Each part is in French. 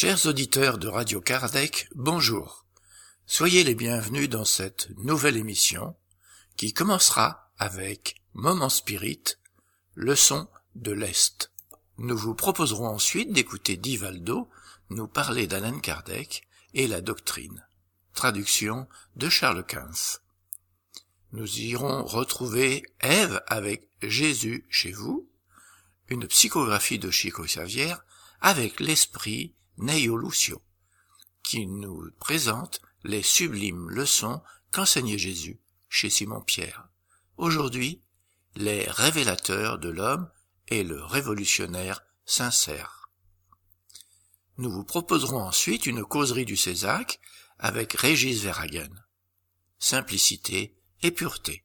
Chers auditeurs de Radio Kardec, bonjour. Soyez les bienvenus dans cette nouvelle émission qui commencera avec Moment Spirit, leçon de l'Est. Nous vous proposerons ensuite d'écouter Divaldo nous parler d'Alain Kardec et la doctrine. Traduction de Charles Quinze. Nous irons retrouver Ève avec Jésus chez vous, une psychographie de Chico Xavier avec l'esprit Neio Lucio, qui nous présente les sublimes leçons qu'enseignait Jésus chez Simon Pierre. Aujourd'hui, les révélateurs de l'homme et le révolutionnaire sincère. Nous vous proposerons ensuite une causerie du Césac avec Régis Verhagen. Simplicité et pureté.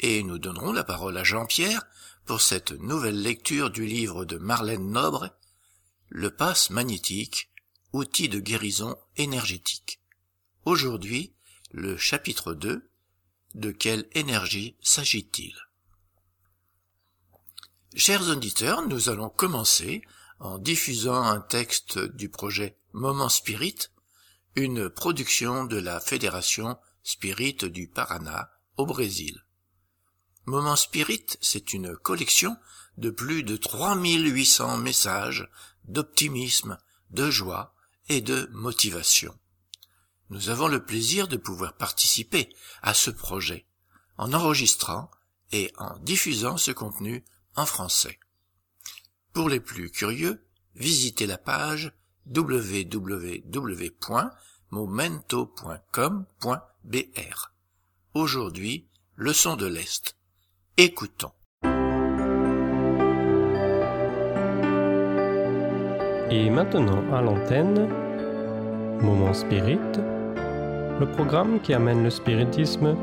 Et nous donnerons la parole à Jean-Pierre pour cette nouvelle lecture du livre de Marlène Nobre, Le passe magnétique, outil de guérison énergétique. Aujourd'hui, le chapitre 2, de quelle énergie s'agit-il? Chers auditeurs, nous allons commencer en diffusant un texte du projet Moment Spirit, une production de la Fédération Spirit du Paraná au Brésil. Moment Spirit, c'est une collection de plus de 3800 messages d'optimisme, de joie et de motivation. Nous avons le plaisir de pouvoir participer à ce projet en enregistrant et en diffusant ce contenu en français. Pour les plus curieux, visitez la page www.momento.com.br. Aujourd'hui, leçon de l'Est. Écoutons. Et maintenant à l'antenne, Moment Spirit, le programme qui amène le spiritisme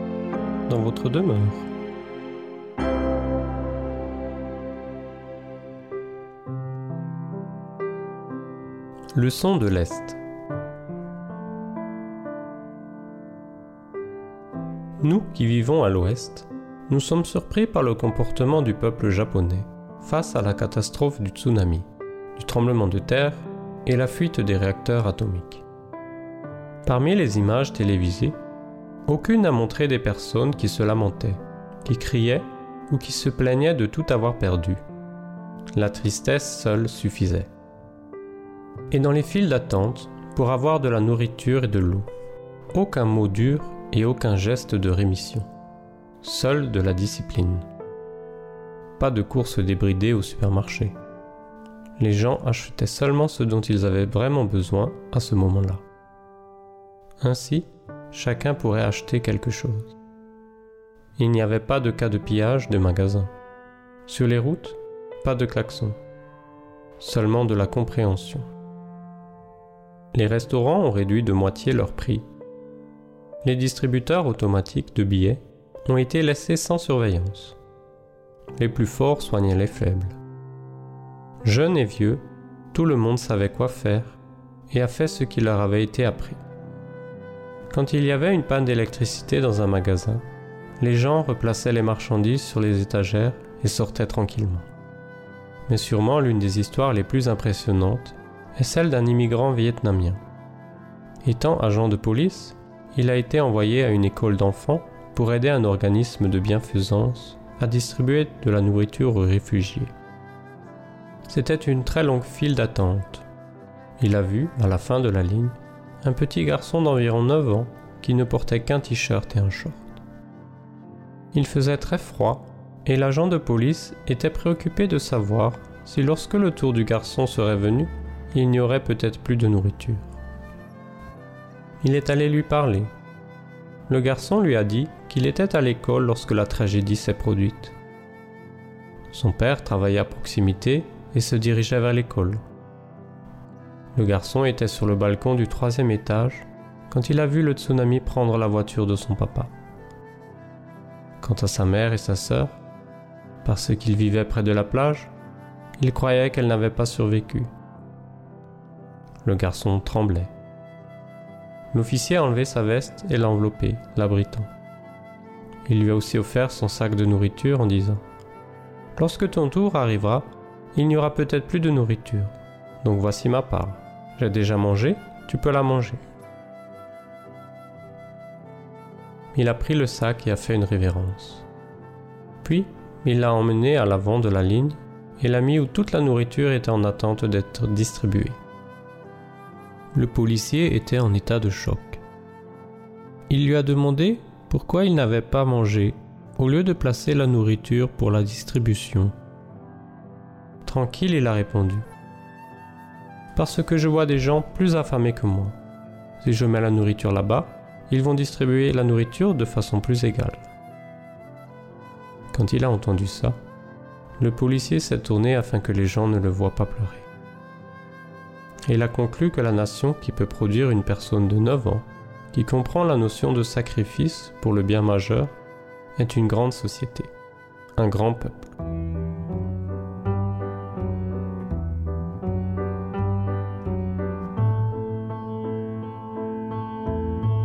dans votre demeure. Leçon de l'Est. Nous qui vivons à l'Ouest, nous sommes surpris par le comportement du peuple japonais face à la catastrophe du tsunami, tremblement de terre et la fuite des réacteurs atomiques. Parmi les images télévisées, aucune n'a montré des personnes qui se lamentaient, qui criaient ou qui se plaignaient de tout avoir perdu. La tristesse seule suffisait et dans les files d'attente pour avoir de la nourriture et de l'eau. Aucun mot dur et aucun geste de rémission. Seule de la discipline. Pas de course débridée au supermarché. Les gens achetaient seulement ce dont ils avaient vraiment besoin à ce moment-là. Ainsi, chacun pourrait acheter quelque chose. Il n'y avait pas de cas de pillage de magasins. Sur les routes, pas de klaxon. Seulement de la compréhension les restaurants ont réduit de moitié leur prix. Les distributeurs automatiques de billets ont été laissés sans surveillance. Les plus forts soignaient les faibles. Jeunes et vieux, tout le monde savait quoi faire et a fait ce qui leur avait été appris. Quand il y avait une panne d'électricité dans un magasin, les gens replaçaient les marchandises sur les étagères et sortaient tranquillement. Mais sûrement l'une des histoires les plus impressionnantes est celle d'un immigrant vietnamien. Étant agent de police, il a été envoyé à une école d'enfants pour aider un organisme de bienfaisance à distribuer de la nourriture aux réfugiés. C'était une très longue file d'attente. Il a vu, à la fin de la ligne, un petit garçon d'environ 9 ans qui ne portait qu'un t-shirt et un short. Il faisait très froid et l'agent de police était préoccupé de savoir si lorsque le tour du garçon serait venu, il n'y aurait peut-être plus de nourriture. Il est allé lui parler. Le garçon lui a dit qu'il était à l'école lorsque la tragédie s'est produite. Son père travaillait à proximité et se dirigeait vers l'école. Le garçon était sur le balcon du troisième étage quand il a vu le tsunami prendre la voiture de son papa. Quant à sa mère et sa sœur, parce qu'ils vivaient près de la plage, il croyait qu'elles n'avaient pas survécu. Le garçon tremblait. L'officier a enlevé sa veste et l'a enveloppé, l'abritant. Il lui a aussi offert son sac de nourriture en disant Lorsque ton tour arrivera, il n'y aura peut-être plus de nourriture, donc voici ma part. J'ai déjà mangé, tu peux la manger. Il a pris le sac et a fait une révérence. Puis, il l'a emmené à l'avant de la ligne et l'a mis où toute la nourriture était en attente d'être distribuée. Le policier était en état de choc. Il lui a demandé pourquoi il n'avait pas mangé au lieu de placer la nourriture pour la distribution. Tranquille, il a répondu. Parce que je vois des gens plus affamés que moi. Si je mets la nourriture là-bas, ils vont distribuer la nourriture de façon plus égale. Quand il a entendu ça, le policier s'est tourné afin que les gens ne le voient pas pleurer. Et il a conclu que la nation qui peut produire une personne de 9 ans, qui comprend la notion de sacrifice pour le bien majeur, est une grande société, un grand peuple.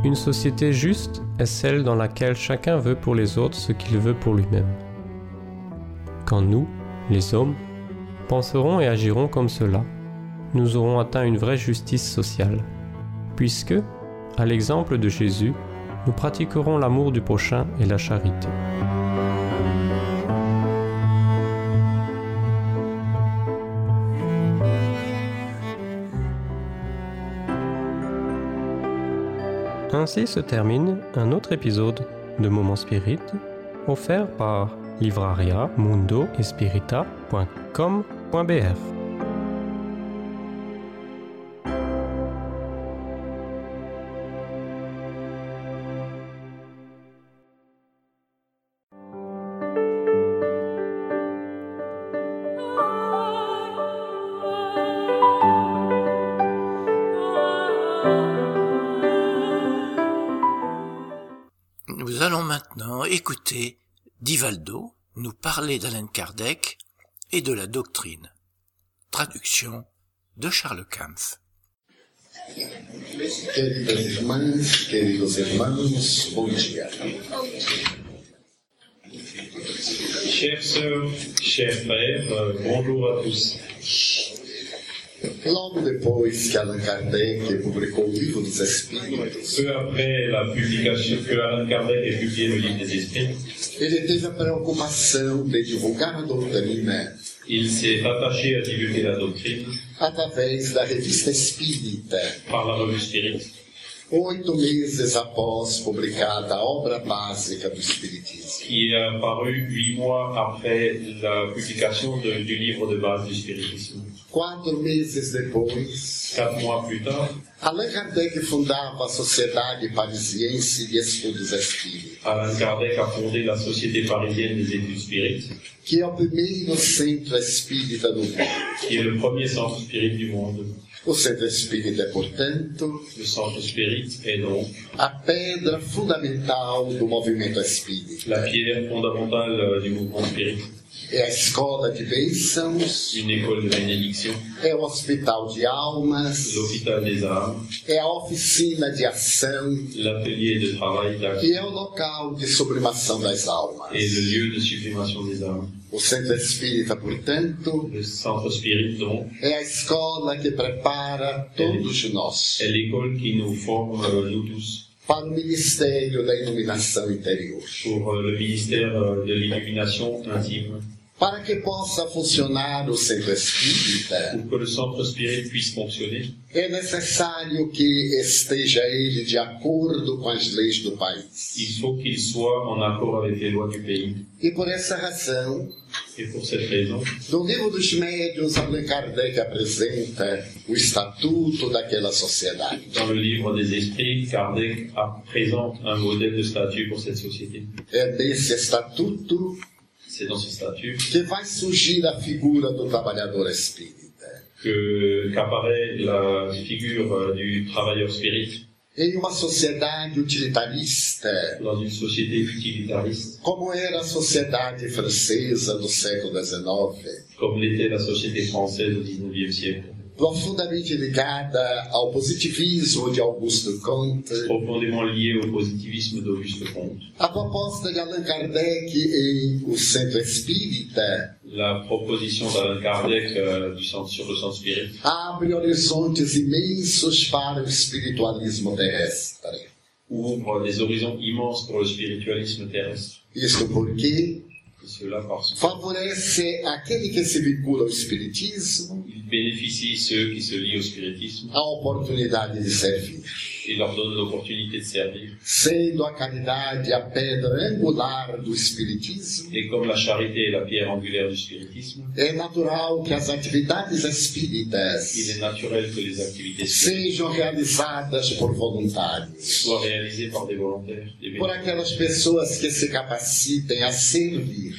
Une société juste est celle dans laquelle chacun veut pour les autres ce qu'il veut pour lui-même. Quand nous, les hommes, penserons et agirons comme cela, nous aurons atteint une vraie justice sociale, puisque, à l'exemple de Jésus, nous pratiquerons l'amour du prochain et la charité. Ainsi se termine un autre épisode de Moment Spirit offert par livraria mundo parler d'Alain Kardec et de la doctrine. Traduction de Charles Kampf. Queridas irmãs, queridos irmãos, bom dia. Chères sœurs, chers frères, euh, bonjour à tous. Logo depois que Allan Kardec Peu après la publication que Alain Kardec ait publié le livre des esprits, ele teve a preocupação de divulgar a doutrina il s'est attaché à divulguer la doctrine através da Revista Espírita, par la revue Spirit, oito meses após publicada a obra básica do Espiritismo. qui est apparu huit mois après la publication de- du livre de base du spiritisme. Quatro meses depois, tard, Allan Kardec fundava a Sociedade Parisiense de Estudos Espíritas, Alain Kardec a fondé la Société parisienne des études spirites, que é o primeiro centro espírita do mundo. qui est le premier centre spirit du monde. O centro espírita é, portanto, est donc a pedra fundamental do movimento espírita. la pierre fondamentale euh, du mouvement spirit, É a escola de bênçãos, une école de bénédiction, é o hospital de almas, l'hôpital des âmes, é a oficina de ação. L'atelier de travail d'action e é o local de sublimação das almas. et le lieu de sublimation des âmes. O centro espírita, portanto, Le centre spirit, donc, é a escola que prepara todos nós. est l'école qui nous forme, euh, nous tous, para o ministério da iluminação interior. pour euh, le ministère euh, de l'illumination intime, Para que possa funcionar o centro espírita, é necessário que esteja ele de acordo com as leis do país. E por essa razão, no livro dos médiuns, Allan Kardec apresenta o estatuto daquela sociedade. dans le livre des esprits, Kardec présente un modèle de statut pour cette société. É desse estatuto C'est dans ce statut que vai surgir a figura do trabalhador espírita. que qu'apparaît la figure du travailleur spirit Em uma sociedade utilitarista, utilitariste, como era a sociedade francesa do século XIX, comme l'était la société française au XIXe siècle, profundamente ligada ao positivismo de Augusto Comte, profondément liée au positivisme d'Auguste Comte. a proposta de Allan Kardec em O Centro Espírita La proposition d'Alan Kardec euh, du centre, sur le centre spirit abre horizontes immensos para o espiritualismo terrestre. ouvre des horizons immenses pour le spiritualisme terrestre. Isto porque favorece aquele que se vincula ao espiritismo qu'il bénéficie ceux qui se lient au spiritisme a oportunidade de servir. Et leur donne l'opportunité de servir. Sendo a caridade a pedra angular do espiritismo, Et comme la charité est la pierre angulaire du spiritisme, é natural que as atividades il espíritas est naturel que les activités sejam realizadas por voluntários, soient réalisées par des volontaires, des por bénévoles, aquelas pessoas que se capacitem a servir.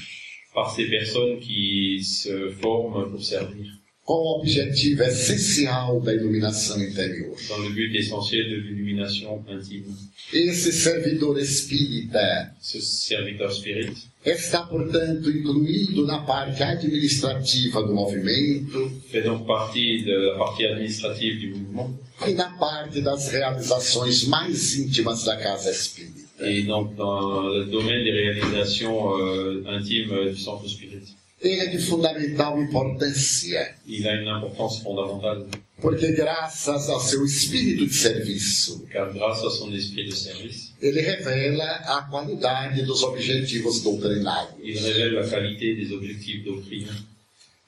Par ces personnes qui se forment pour servir, com o objetivo essencial da iluminação interior. but essentiel de l'illumination intime. Esse servidor espírita Ce serviteur spirit está, portanto, incluído na parte administrativa do movimento fait donc partie de la partie administrative du mouvement e na parte das realizações mais íntimas da casa espírita. et donc dans le domaine des réalisations euh, intimes du centre spirit. Ele é de fundamental importância, Il a une importance fondamentale porque graças ao seu espírito de serviço, car grâce à son esprit de service, ele revela a qualidade dos objetivos doutrinários, il révèle la qualité des objectifs doctrine,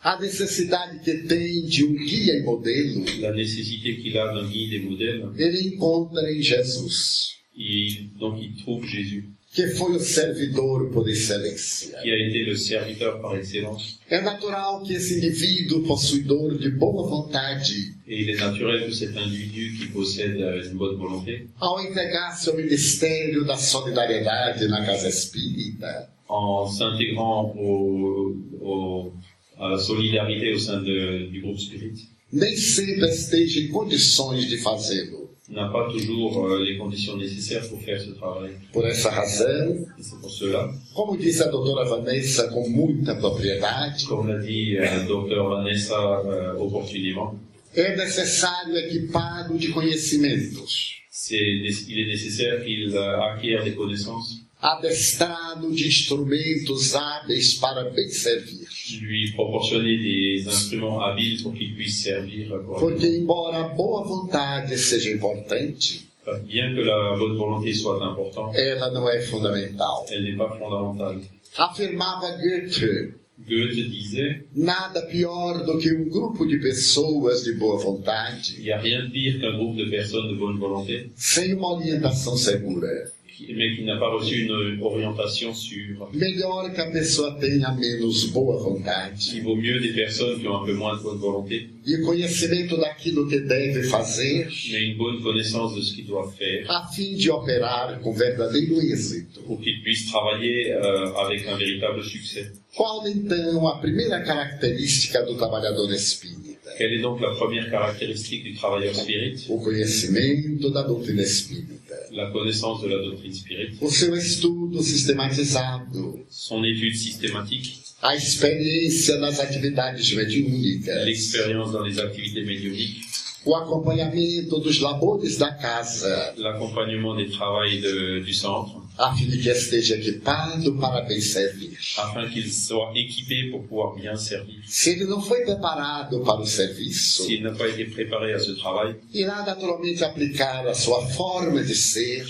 a necessidade que tem de um guia e modelo, la nécessité qu'il a d'un guide et modèle. ele encontra em Jesus, Il- donc il trouve Jésus, que foi o servidor por excelência. qui a été le serviteur par excellence. É natural que esse indivíduo possuidor de boa vontade, Et il est naturel que cet individu qui possède une bonne volonté, ao entregar-se ao ministério da solidariedade na casa espírita, en s'intégrant au, au- à la solidarité au sein de- du groupe spirit, nem sempre esteja em condições de fazê-lo. N'a pas toujours euh, les conditions nécessaires pour faire ce travail. Por essa razão, Et c'est pour cela, como diz a doutora Vanessa com muita propriedade, comme l'a dit le docteur Vanessa euh, opportunément, é necessário equipá-lo de conhecimentos, c'est, il est nécessaire qu'il euh, acquiert des connaissances, adestrá-lo de instrumentos hábeis para bem servir. lui proportionner des instruments habiles pour qu'il puisse servir Porque, embora a boa vontade seja importante, Bien que la bonne volonté soit importante, ela não é fundamental. elle n'est pas fondamentale. Afirmava Goethe, Goethe disait, nada pior do que um grupo de pessoas de boa vontade il n'y a rien de pire qu'un groupe de personnes de bonne volonté, sem uma orientação segura. Mais qui n'a pas reçu une orientation sûre. Melhor que a pessoa tenha menos boa vontade Il vaut mieux des personnes qui ont un peu moins de bonne volonté, e conhecimento daquilo que deve fazer mais une bonne connaissance de ce qu'ils doivent faire a fim de operar com verdadeiro êxito. pour qu'ils puissent travailler euh, avec un véritable succès. Qual então a primeira característica do trabalhador espírita? Quelle est donc la première caractéristique du travailleur spirit? O conhecimento da doutrina espírita. La connaissance de la doctrine spirit, O seu estudo sistematizado. son étude systématique, A experiência nas atividades mediúnicas. l'expérience dans les activités médiumniques, O acompanhamento dos labores da casa. l'accompagnement des travails de- du centre, A fim de que esteja equipado para bem servir. afin qu'ils soient équipés pour pouvoir bien servir. Se ele não foi preparado para o serviço, S'il n'a pas été préparé à ce travail, irá naturalmente aplicar a sua forma de ser,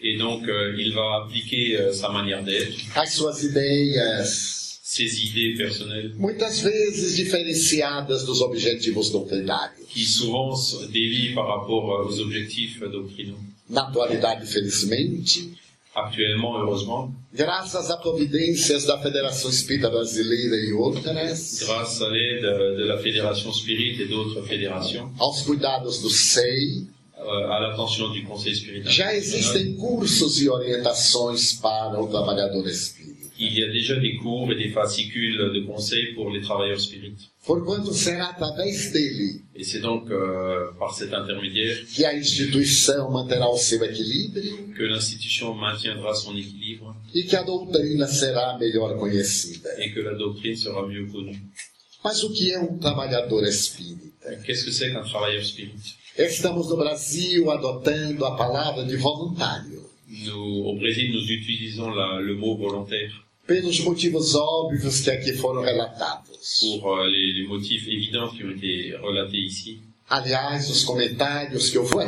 et donc euh, il va appliquer euh, sa manière d'être, as suas ideias, ses idées personnelles, muitas vezes diferenciadas dos objetivos doutrinários. Qui souvent se dévient par rapport aux objectifs doctrinaux. Na atualidade, felizmente, heureusement, graças a providências da Federação Espírita Brasileira e outras, grâce à l'aide de la Fédération Spirit et d'autres fédérations, aos cuidados do SEI, euh, à l'attention du Conseil Spirit já existem cursos e orientações para o trabalhador espírita. Il y a déjà des cours et des fascicules de conseils pour les travailleurs spirites. Porquanto será através dele Et c'est donc euh, par cet intermédiaire que a instituição manterá o seu equilíbrio que l'institution maintiendra son équilibre e que a doutrina será melhor conhecida. et que la doctrine sera mieux connue. Mas o que é um trabalhador espírita? Qu'est-ce que c'est qu'un travailleur spirit? Estamos no Brasil adotando a palavra de voluntário. nous, Au Brésil, nous utilisons la- le mot volontaire. Pelos motivos óbvios que aqui foram relatados. pour euh, les, les motifs évidents qui ont été relatés ici. Aliás, os comentários que eu vou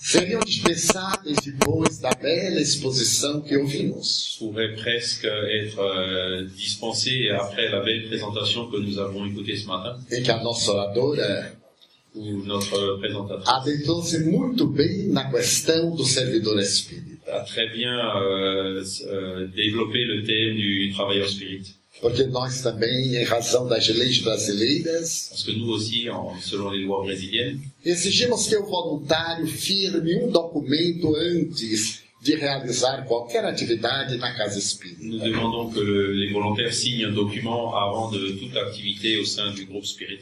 seriam dispensáveis depois da bela exposição que ouvimos. pourrait presque être euh, dispensé après la belle présentation que nous avons écoutée ce matin, em que a nossa oradora où notre présentatrice adentrou-se muito bem na questão do servidor espírita. A très bien euh, euh, développé le thème du travailleur spirit. Porque nós também, em razão das leis brasileiras, Parce que nous aussi, en, selon les lois brésiliennes, exigimos que o voluntário firme um documento antes de realizar qualquer atividade na casa nous espírita. demandons que le- les volontaires signent un document avant de toute activité au sein du groupe spirit.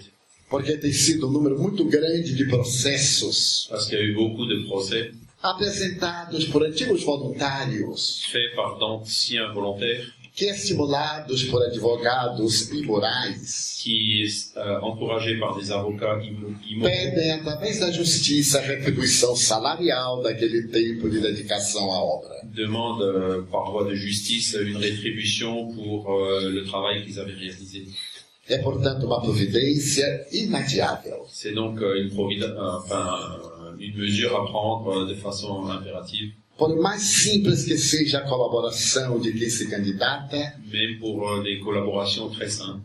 Porque tem sido um número muito grande de processos Parce qu'il y a eu beaucoup de procès apresentados por antigos voluntários faits par d'anciens volontaires que, estimulados por advogados imorais, qui, euh, encouragés par des avocats immo- immoraux, pedem, através da justiça, a retribuição salarial daquele tempo de dedicação à obra. demandent euh, par voie de justice une rétribution pour euh, le travail qu'ils avaient réalisé. É, portanto, uma providência inadiável. C'est donc euh, une, euh, enfin, une mesure à prendre euh, de façon impérative, Por mais simples que seja a colaboração de quem se candidata, même pour euh, des collaborations très simples,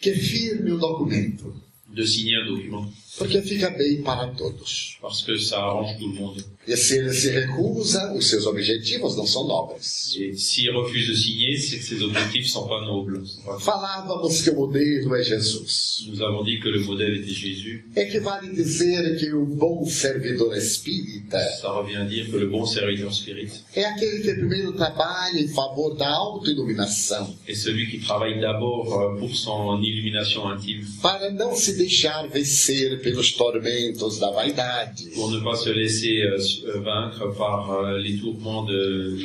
que firme o documento, de signer un document, porque fica bem para todos. parce que ça arrange tout le monde. E se ele se recusa, os seus objetivos não são nobres. Et s'il refuse de signer, c'est que ses objectifs sont pas nobles. sont pas- Falávamos que o modelo é Jesus. Nous avons dit que le modèle était Jésus. Equivale dizer que o bom servidor espírita Ça revient à dire que le bon serviteur spirit é aquele que primeiro trabalha em favor da autoiluminação, est celui qui travaille d'abord euh, pour son illumination intime, para não se deixar vencer pour ne pas se laisser euh, vaincre par euh, les tourments de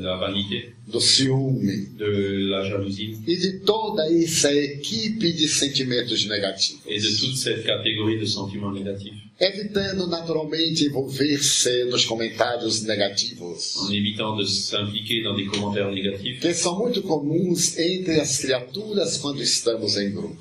la vanité, do ciúme de la jalousie e de toda essa equipe de sentimentos negativos, et de toute cette catégorie de sentiments négatifs, evitando naturalmente envolver-se nos comentários negativos, en évitant de s'impliquer dans des commentaires négatifs que são muito comuns entre as criaturas quando estamos em grupo.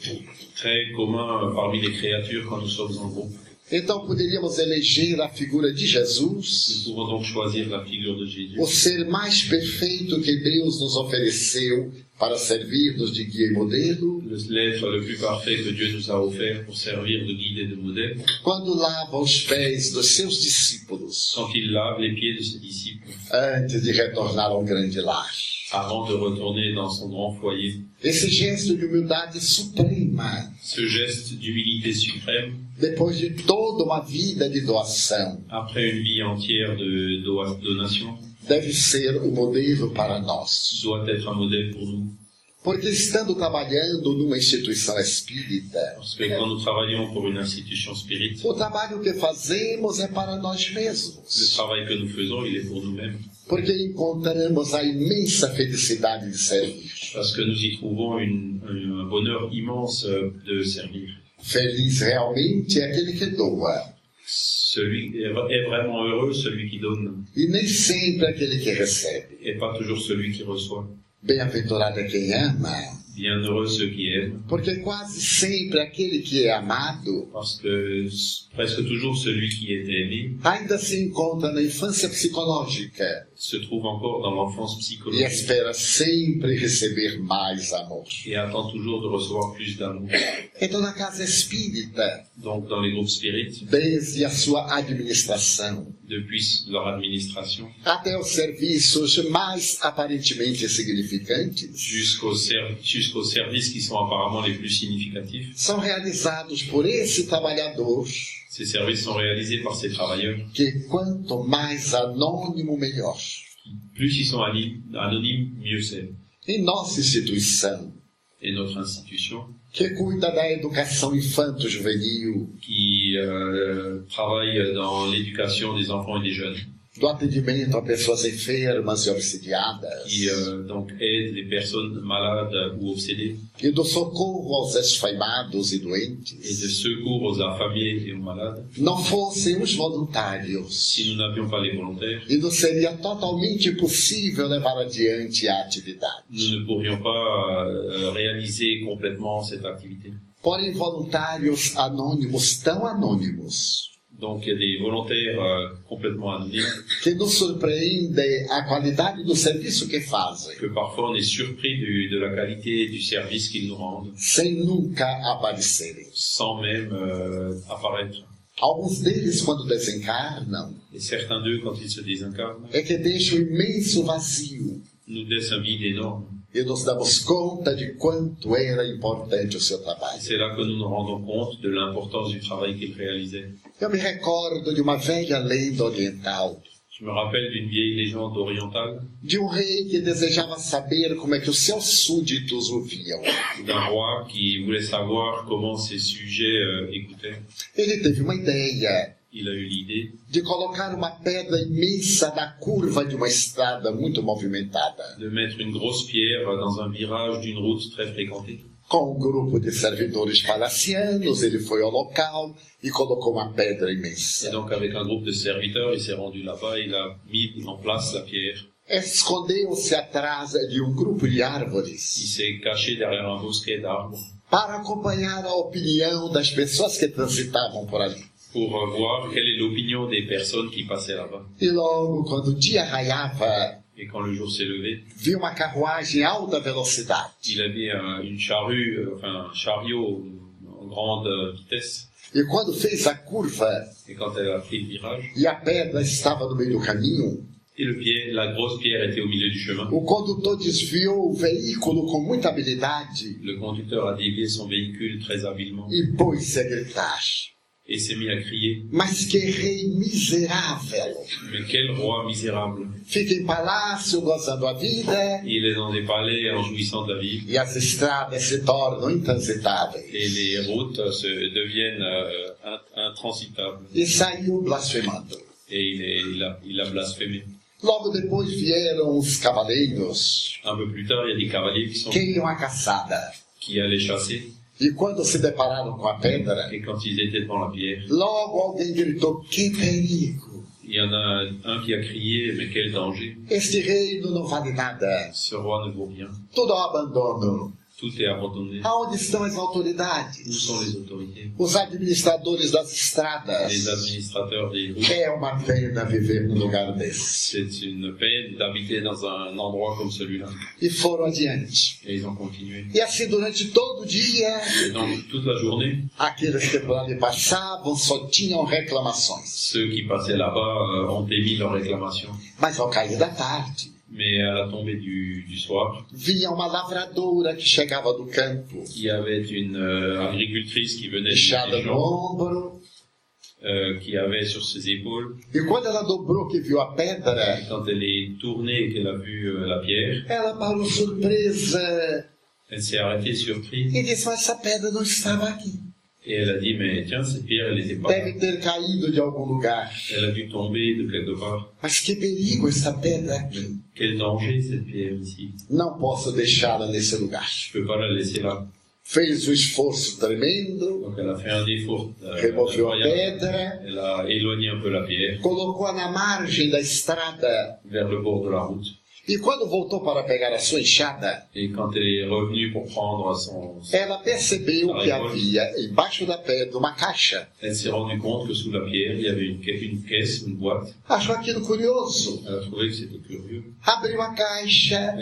très communs euh, parmi les créatures quand nous sommes en groupe. Então poderíamos eleger a figura de Nous Jesus, pouvons donc choisir la figure de Jésus, o ser mais perfeito que Deus nos ofereceu para servir-nos de guia e modelo, le- l'être le plus parfait que Dieu nous a offert pour servir de guide et de modèle, quando lava os pés dos seus discípulos quand il lave les pieds de ses disciples antes de retornar ao grande lar. avant de retourner dans son grand foyer. Esse gesto de humildade suprema, Ce geste d'humilité suprême, depois de toda uma vida de doação, après une vie entière de do- donation, deve ser o modelo para nós. doit être un modèle pour nous. Porque estando trabalhando numa instituição espírita, Parce que quand nous travaillons pour une institution spirite, o trabalho que fazemos é para nós mesmos. travail que nous faisons, il est pour nous-mêmes. Porque encontramos a imensa felicidade de servir. Parce que nous y trouvons une- un bonheur immense de servir. Feliz realmente é aquele que doa, Celui est est vraiment heureux, celui qui donne, e nem sempre aquele que recebe. et pas toujours celui qui reçoit. Bem-aventurado é quem ama, Aiment, porque quase sempre aquele que é amado ainda se encontra na infância psicológica e espera sempre receber mais amor. Então, na casa espírita, Donc dans les groupes spirites, desde a sua administração depuis leur administration até os serviços mais aparentemente insignificantes, jusqu'aux ser- jusqu'aux services qui sont apparemment les plus significatifs, são realizados por esse trabalhador ces services sont réalisés par ces travailleurs. que quanto mais anônimo melhor. Plus ils sont anonymes, mieux c'est. Em nossa instituição, Et notre institution, que cuida da educação infanto-juvenil, qui euh, travaille dans l'éducation des enfants et des jeunes, do atendimento a pessoas enfermas e obsidiadas, qui euh, donc aide les personnes malades ou obsédées. E do socorro aos esfaimados e et de doentes, secours aux affamés et aux malades, não fossem os voluntários, si nous n'avions pas les volontaires, e não seria totalmente possível levar adiante a atividade. nous ne pourrions pas euh, réaliser complètement cette activité. Porém, voluntários anônimos, tão anônimos, Donc il y a des volontaires euh, complètement anonymes que nos surpreendem a qualidade do serviço que fazem, que parfois on est surpris du- de la qualité du service qu'ils nous rendent sem nunca aparecerem. sans même euh, apparaître. Alguns deles, quando desencarnam, Et certains d'eux, quand ils se désincarnent, é que deixam um imenso vazio nous laissent un vide énorme. E nos damos conta de quanto era importante o seu trabalho. c'est là que nous nous rendons compte de l'importance du travail qu'ils réalisaient. Eu me recordo de uma velha lenda oriental, Je me rappelle d'une vieille légende orientale de um rei que desejava saber como é que os seus súditos o viam. d'un roi qui voulait savoir comment ses sujets euh, écoutaient. Ele teve uma ideia Il a eu l'idée de colocar uma pedra imensa na curva de uma estrada muito movimentada, de mettre une grosse pierre dans un virage d'une route très fréquentée. com um grupo de servidores palacianos, ele foi ao local e colocou uma pedra Et imensa. donc avec un groupe de serviteurs, il s'est rendu là-bas, il a mis en place la pierre. Escondeu-se atrás de um grupo de Il árvores s'est caché derrière un bosquet d'arbres para acompanhar a opinião das pessoas que transitavam por ali. Pour euh, voir quelle est l'opinion des personnes qui passaient là-bas. E logo, quando o dia raiava, Et quand le jour s'est levé, viu uma carruagem em alta velocidade. il avait un- une charrue, euh, enfin un chariot en grande euh, vitesse. E quando fez a curva Et quand elle a pris le virage, e a pedra estava no meio do caminho, et le pied, la grosse pierre était au milieu du chemin, o condutor desviou o veículo com muita habilidade le conducteur a dévié son véhicule très habilement e pôs-se a gritar. Et s'est mis à crier Mas que rei miserável! Mais quel roi misérable Fica em palácio gozando a vida Il est dans des palais en jouissant de la vie e as estradas se tornam intransitáveis. et les routes se deviennent euh, int- intransitables. E saiu blasfemando. Et il, est- il a, il a blasphémé. Logo depois vieram os cavaleiros Un peu plus tard, il y a des cavaliers qui, sont, caçada? qui allaient chasser E quando se depararam com a pedra, et quand ils étaient devant la pierre, logo alguém gritou: Que perigo! il y en a un qui a crié Mais quel danger Este reino não vale nada. Ce roi ne vaut rien. Tudo ao abandono. Tout est abandonné. Aonde estão as Où autoridades? sont les autorités Os administradores das Les estradas. administrateurs des routes É uma pena viver num lugar desse. C'est une peine d'habiter dans un endroit comme celui-là. E foram adiante. Et ils ont continué. E assim durante todo o dia, Et donc, toute la journée, aqueles que por ali passavam só tinham reclamações. ceux qui passaient là-bas euh, ont émis leurs réclamations. Mas ao cair da tarde, Mais à la tombée du, du soir, vinha uma lavradora que chegava do campo, il y avait une euh, agricultrice qui venait du fechada no ombro. euh, qui avait sur ses épaules. E quando ela dobrou que viu a pedra, Et quand elle est tournée et qu'elle a vu euh, la pierre, ela parou surpresa elle s'est arrêtée surprise e disse: Mas essa pedra não estava aqui. Elle mais tiens cette pierre elle n'était pas. Deve ter caído de algum lugar. Elle a dû tomber de quelque part. Mas que perigo essa pedra aqui. Quel danger cette pierre ici. Não posso deixá-la nesse lugar. Je peux pas la laisser là. Fez o esforço tremendo, Donc elle a fait un effort. removeu a pedra, Elle a éloigné un peu la pierre colocou-a na margem da estrada. vers le bord de la route. E quando voltou para pegar a sua enxada, ela percebeu que havia embaixo da pedra uma caixa. Achou aquilo curioso. Abriu a caixa.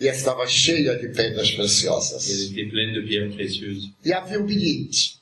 E estava cheia de pedras preciosas. E havia um bilhete.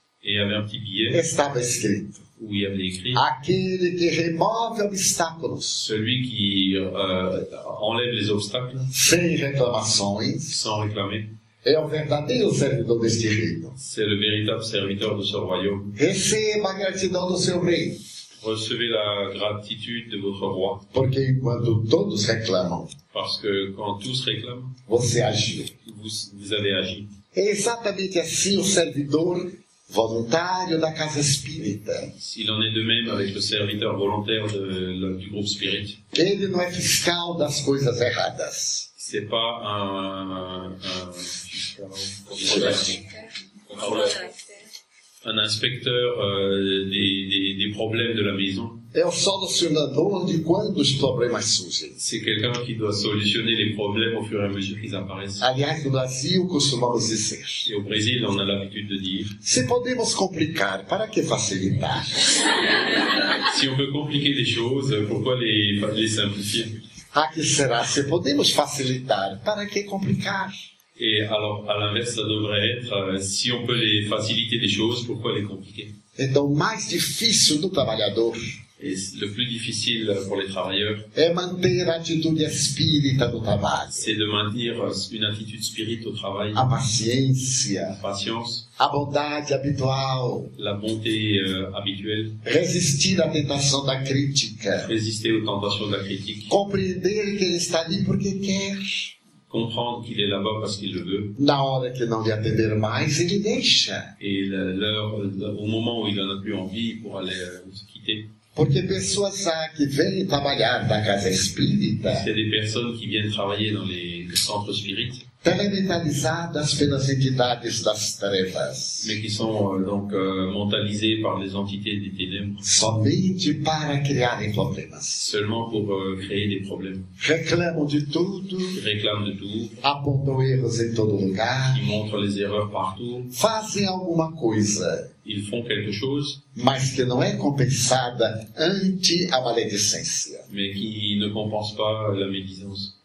Estava escrito. Où il y avait écrit Aquele que remove obstáculos celui qui euh, enlève les obstacles sem reclamações sans réclamer. é o verdadeiro servidor deste reino. C'est le véritable serviteur de ce royaume. Receba a gratidão do seu rei, Recevez la gratitude de votre roi, porque enquanto todos reclamam, parce que quand tous réclament, você agiu. vous, vous avez agi. É exatamente assim o servidor voluntário da casa espírita. S'il en est de même avec le serviteur volontaire de, du groupe Spirit, Ele não é fiscal das coisas erradas. c'est pas un, un, un inspecteur euh, des, des, des problèmes de la maison. É o solucionador de quando os problemas surgem. C'est quelqu'un qui doit solutionner les problèmes au fur et à mesure qu'ils apparaissent. Aliás, no Brasil costumamos dizer: Et au Brésil, on a l'habitude de dire, se podemos complicar, para que facilitar? si on peut compliquer les choses, pourquoi les, les simplifier? Ah, que será? Se podemos facilitar, para que complicar? Et alors, à l'inverse, ça devrait être, euh, si on peut les faciliter les choses, pourquoi les compliquer? Então, mais difícil do trabalhador Et le plus difficile pour les travailleurs, é manter a atitude espírita do trabalho, c'est de maintenir une attitude spirit au travail, a paciência, la patience, a bondade habitual, la bonté euh, habituelle, resistir à tentação da crítica, résister aux tentations de la critique, compreender que ele está ali porque quer. Comprendre qu'il est là-bas parce qu'il le veut, Na hora que não lhe atender mais, ele deixa. et l'heure, au moment où il en a plus envie, il pourra les, euh, se quitter. Porque pessoas já que vêm trabalhar na casa espírita, C'est des personnes qui viennent travailler dans les centres spirites, telementalizadas pelas entidades das trevas, mais qui sont euh, donc euh, mentalisées par les entités des ténèbres, somente para criarem problemas. seulement pour euh, créer des problèmes. Reclamam de tudo, Ils réclament de tout, apontam erros em todo lugar, ils montrent les erreurs partout, fazem alguma coisa, ils font quelque chose, mas que não é compensada ante a maledicência. mais qui ne compensent pas la médisance.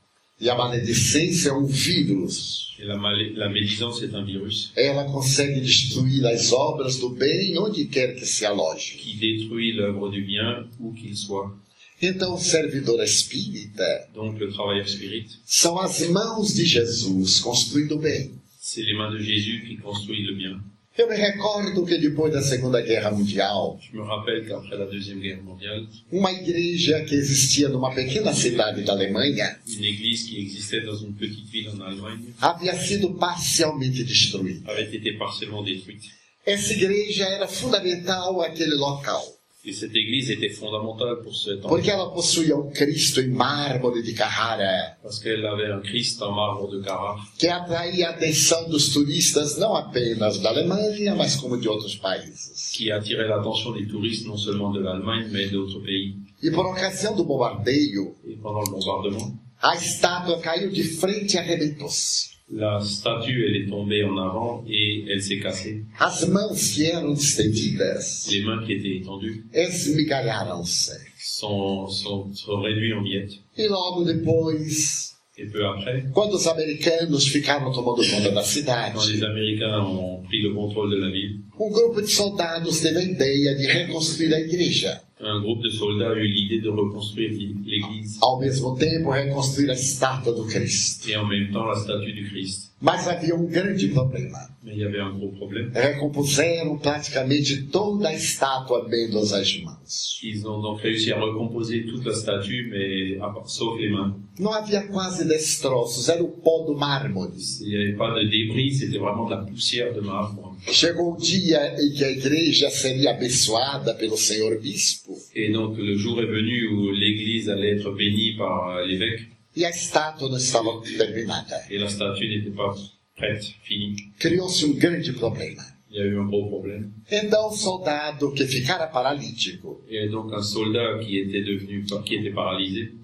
E a maledicência é um vírus. La, la médisance est un virus Ela consegue destruir as obras do bem onde quer que se aloje. qui détruit l'œuvre du bien où qu'il soit. Então, o servidor espírita Donc le travailleur spirit, são as mãos de Jesus construindo o bem. c'est les mains de Jésus qui construisent le bien. Eu me recordo que depois da Segunda Guerra Mundial, Je me rappelle qu'après la Deuxième Guerre mondiale, uma igreja que existia numa pequena cidade da Alemanha une église qui existait dans une petite ville en Allemagne havia sido parcialmente destruída. avait été partiellement détruite. Essa igreja era fundamental àquele local, Et cette église était fondamentale pour ce temps, porque ela possuía um Cristo em mármore de Carrara, parce qu'elle avait un Christ en marbre de Carrare que atraía a atenção dos turistas não apenas da Alemanha, mas como de outros países. qui attirait l'attention des touristes non seulement de l'Allemagne, mais d'autres pays. E por ocasião do bombardeio, Et pendant le bombardement, a estátua caiu de frente e arrebentou-se. La statue, elle est tombée en avant et elle s'est cassée. As mãos que eram estendidas Les mains qui étaient étendues esmigalharam-se. sont, sont, sont réduites en miettes. E logo depois, Et peu après, quando os americanos ficaram tomando conta da quand cidade, les Américains ont pris le contrôle de la ville, um grupo de soldados teve a ideia de reconstruir a igreja. Un groupe de soldats a eu l'idée de reconstruire l'église Ao mesmo tempo, reconstruir a estátua do Cristo. et en même temps la statue du Christ. Mas havia um grande problema. Recompuseram praticamente toda a estátua bem as mãos. Ils ont donc réussi à recomposer toute la statue, mais à part- sauf les mains. Não havia quase destroços, era o pó do mármore. Il n'y avait pas de débris, c'était vraiment de la poussière de marbre. Chegou o dia em que a igreja seria abençoada pelo senhor bispo Et donc le jour est venu où l'église allait être bénie par l'évêque e a estátua não estava terminada. n'était pas prête, finie. Criou-se um grande problema. A eu un gros problème. Então o soldado que ficara paralítico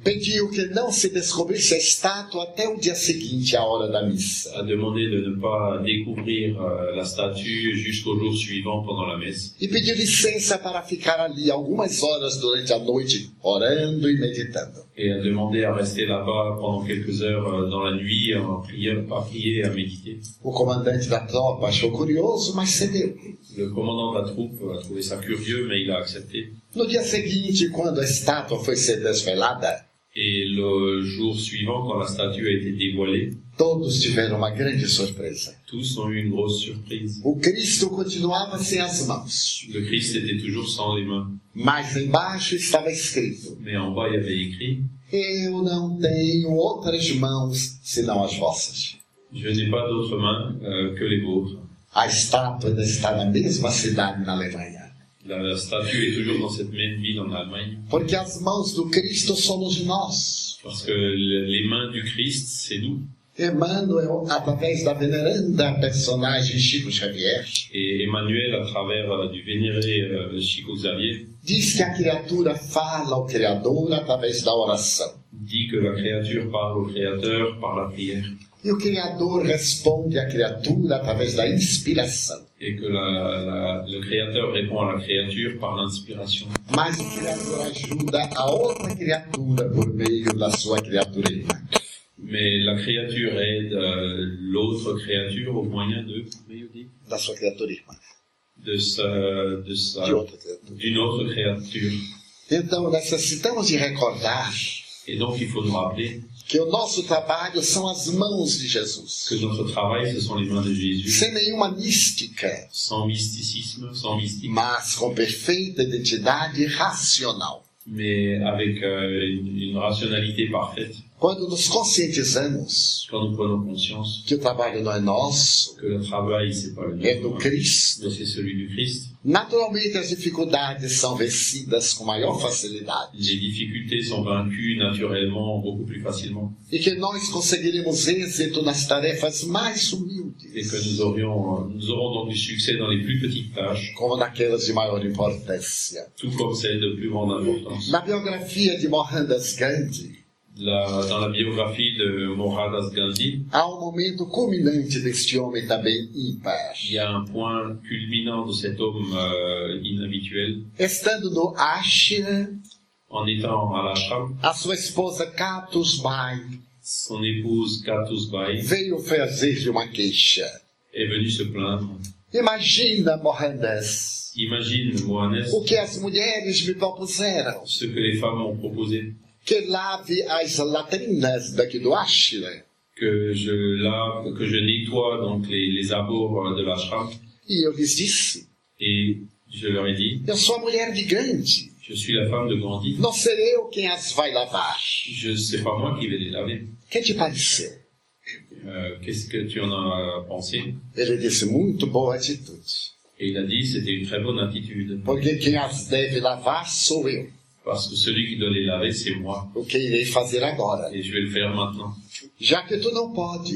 pediu que não se descobrisse a estátua até o dia seguinte, à hora da missa. a demandé de ne pas découvrir euh, la statue jusqu'au jour suivant pendant la messe. E pediu licença para ficar ali algumas horas durante a noite, orando e meditando. Et a demandé à rester là-bas pendant quelques heures euh, dans la nuit, en priant, à prier et à méditer. O comandante da tropa achou curioso, mas cedeu. Le commandant de la troupe a trouvé ça curieux, mais il a accepté. No dia seguinte, quando a estátua foi ser desvelada, Et le jour suivant, quand la statue a été dévoilée, todos tiveram uma grande surpresa. tous ont eu une grosse surprise. O Cristo continuava sem as mãos, Le Christ était toujours sans les mains. mas embaixo estava escrito: Mais en bas, il y avait écrit Eu não tenho outras mãos senão as vossas. Je n'ai pas d'autres mains euh, que les vôtres. A estátua está na mesma cidade na Alemanha. La statue est toujours dans cette même ville en Allemagne, Porque as mãos do Cristo somos nós? parce que le- les mains du Christ, c'est nous. Emmanuel, através da veneranda personagem Chico Xavier, Et Emmanuel, à travers euh, du vénéré euh, Chico Xavier, diz que a criatura fala ao Criador através da oração. dit que la créature parle au Créateur par la prière E o Criador responde à criatura através da inspiração. Et que la- la- le Créateur répond à la créature par l'inspiration. Mas o Criador ajuda a outra criatura por meio da sua criatura irmã. Mais la créature aide euh, l'autre créature au moyen de, Da sua criatura irmã. de sa, de sa, De outra criatura. d'une autre créature. Então, necessitamos de recordar Et donc il faut nous rappeler que o nosso trabalho são as mãos de Jesus. que notre travail, ce sont les mains de Jésus, Sem nenhuma mística, sans mysticisme, sans mystique, mas com perfeita identidade racional. mais avec euh, une, une rationalité parfaite. Quando nos conscientizamos Quand nous prenons conscience que o trabalho não é nosso, que le travail, c'est pas le é do Cristo, c'est celui du Christ, naturalmente as dificuldades são vencidas com maior facilidade. les difficultés sont vaincues naturellement beaucoup plus facilement E que nós conseguiremos êxito nas tarefas mais et humildes, que nous aurions, nous aurons donc du succès dans les plus petites tâches, como naquelas de maior importância. tout comme celles de plus grande importance. Na biografia de Mohandas Gandhi, La- dans la biographie de Mohandas Gandhi, há um momento culminante deste homem também ímpar. il y a un point culminant de cet homme euh, inhabituel. Estando no ashram, En étant à l'ashram, a sua esposa Katus Bai son épouse Katusbai veio fazer-lhe uma queixa. est venue se plaindre. Imagina, Mohandas, Imagine, Mohannes, o que as mulheres me propuseram. ce que les femmes m'ont proposé, Que lave as latrinas daqui do ashram. que je lave, que je nettoie donc les, les abords de l'ashram. E eu lhes disse, Et je leur ai dit, eu sou a mulher de Gandhi. je suis la femme de Gandhi, Não serei eu quem as vai lavar. je sais pas moi qui vais les laver. Que te pareceu? Euh, Qu'est-ce que tu en as pensé Ele disse, muito boa atitude. Et il a dit, c'était une très bonne attitude, Porque quem as deve lavar sou eu. Parce que celui qui doit les laver, c'est moi. Fazer agora. Et je vais le faire maintenant. Já que tu não podes,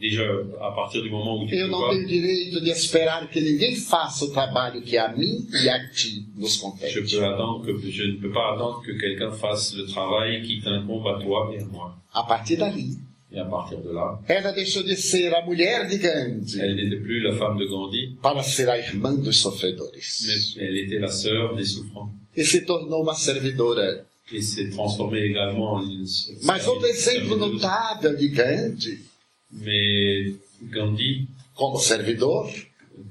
Déjà, à partir du moment où tu eu peux não pas, tenho direito de esperar que ninguém faça o trabalho que a mim e a ti nos je compete. peux attendre que, je ne peux pas attendre que quelqu'un fasse le travail qui t'incombe à toi et à moi. A partir dali, Et à partir de là, ela deixou de ser a mulher de Gandhi elle n'était plus la femme de Gandhi, para ser a irmã dos sofredores. mais elle était la sœur des souffrants. E se tornou uma servidora. Et s'est transformée également en une Mas outro exemplo notável de Gandhi, Mais Gandhi, como servidor,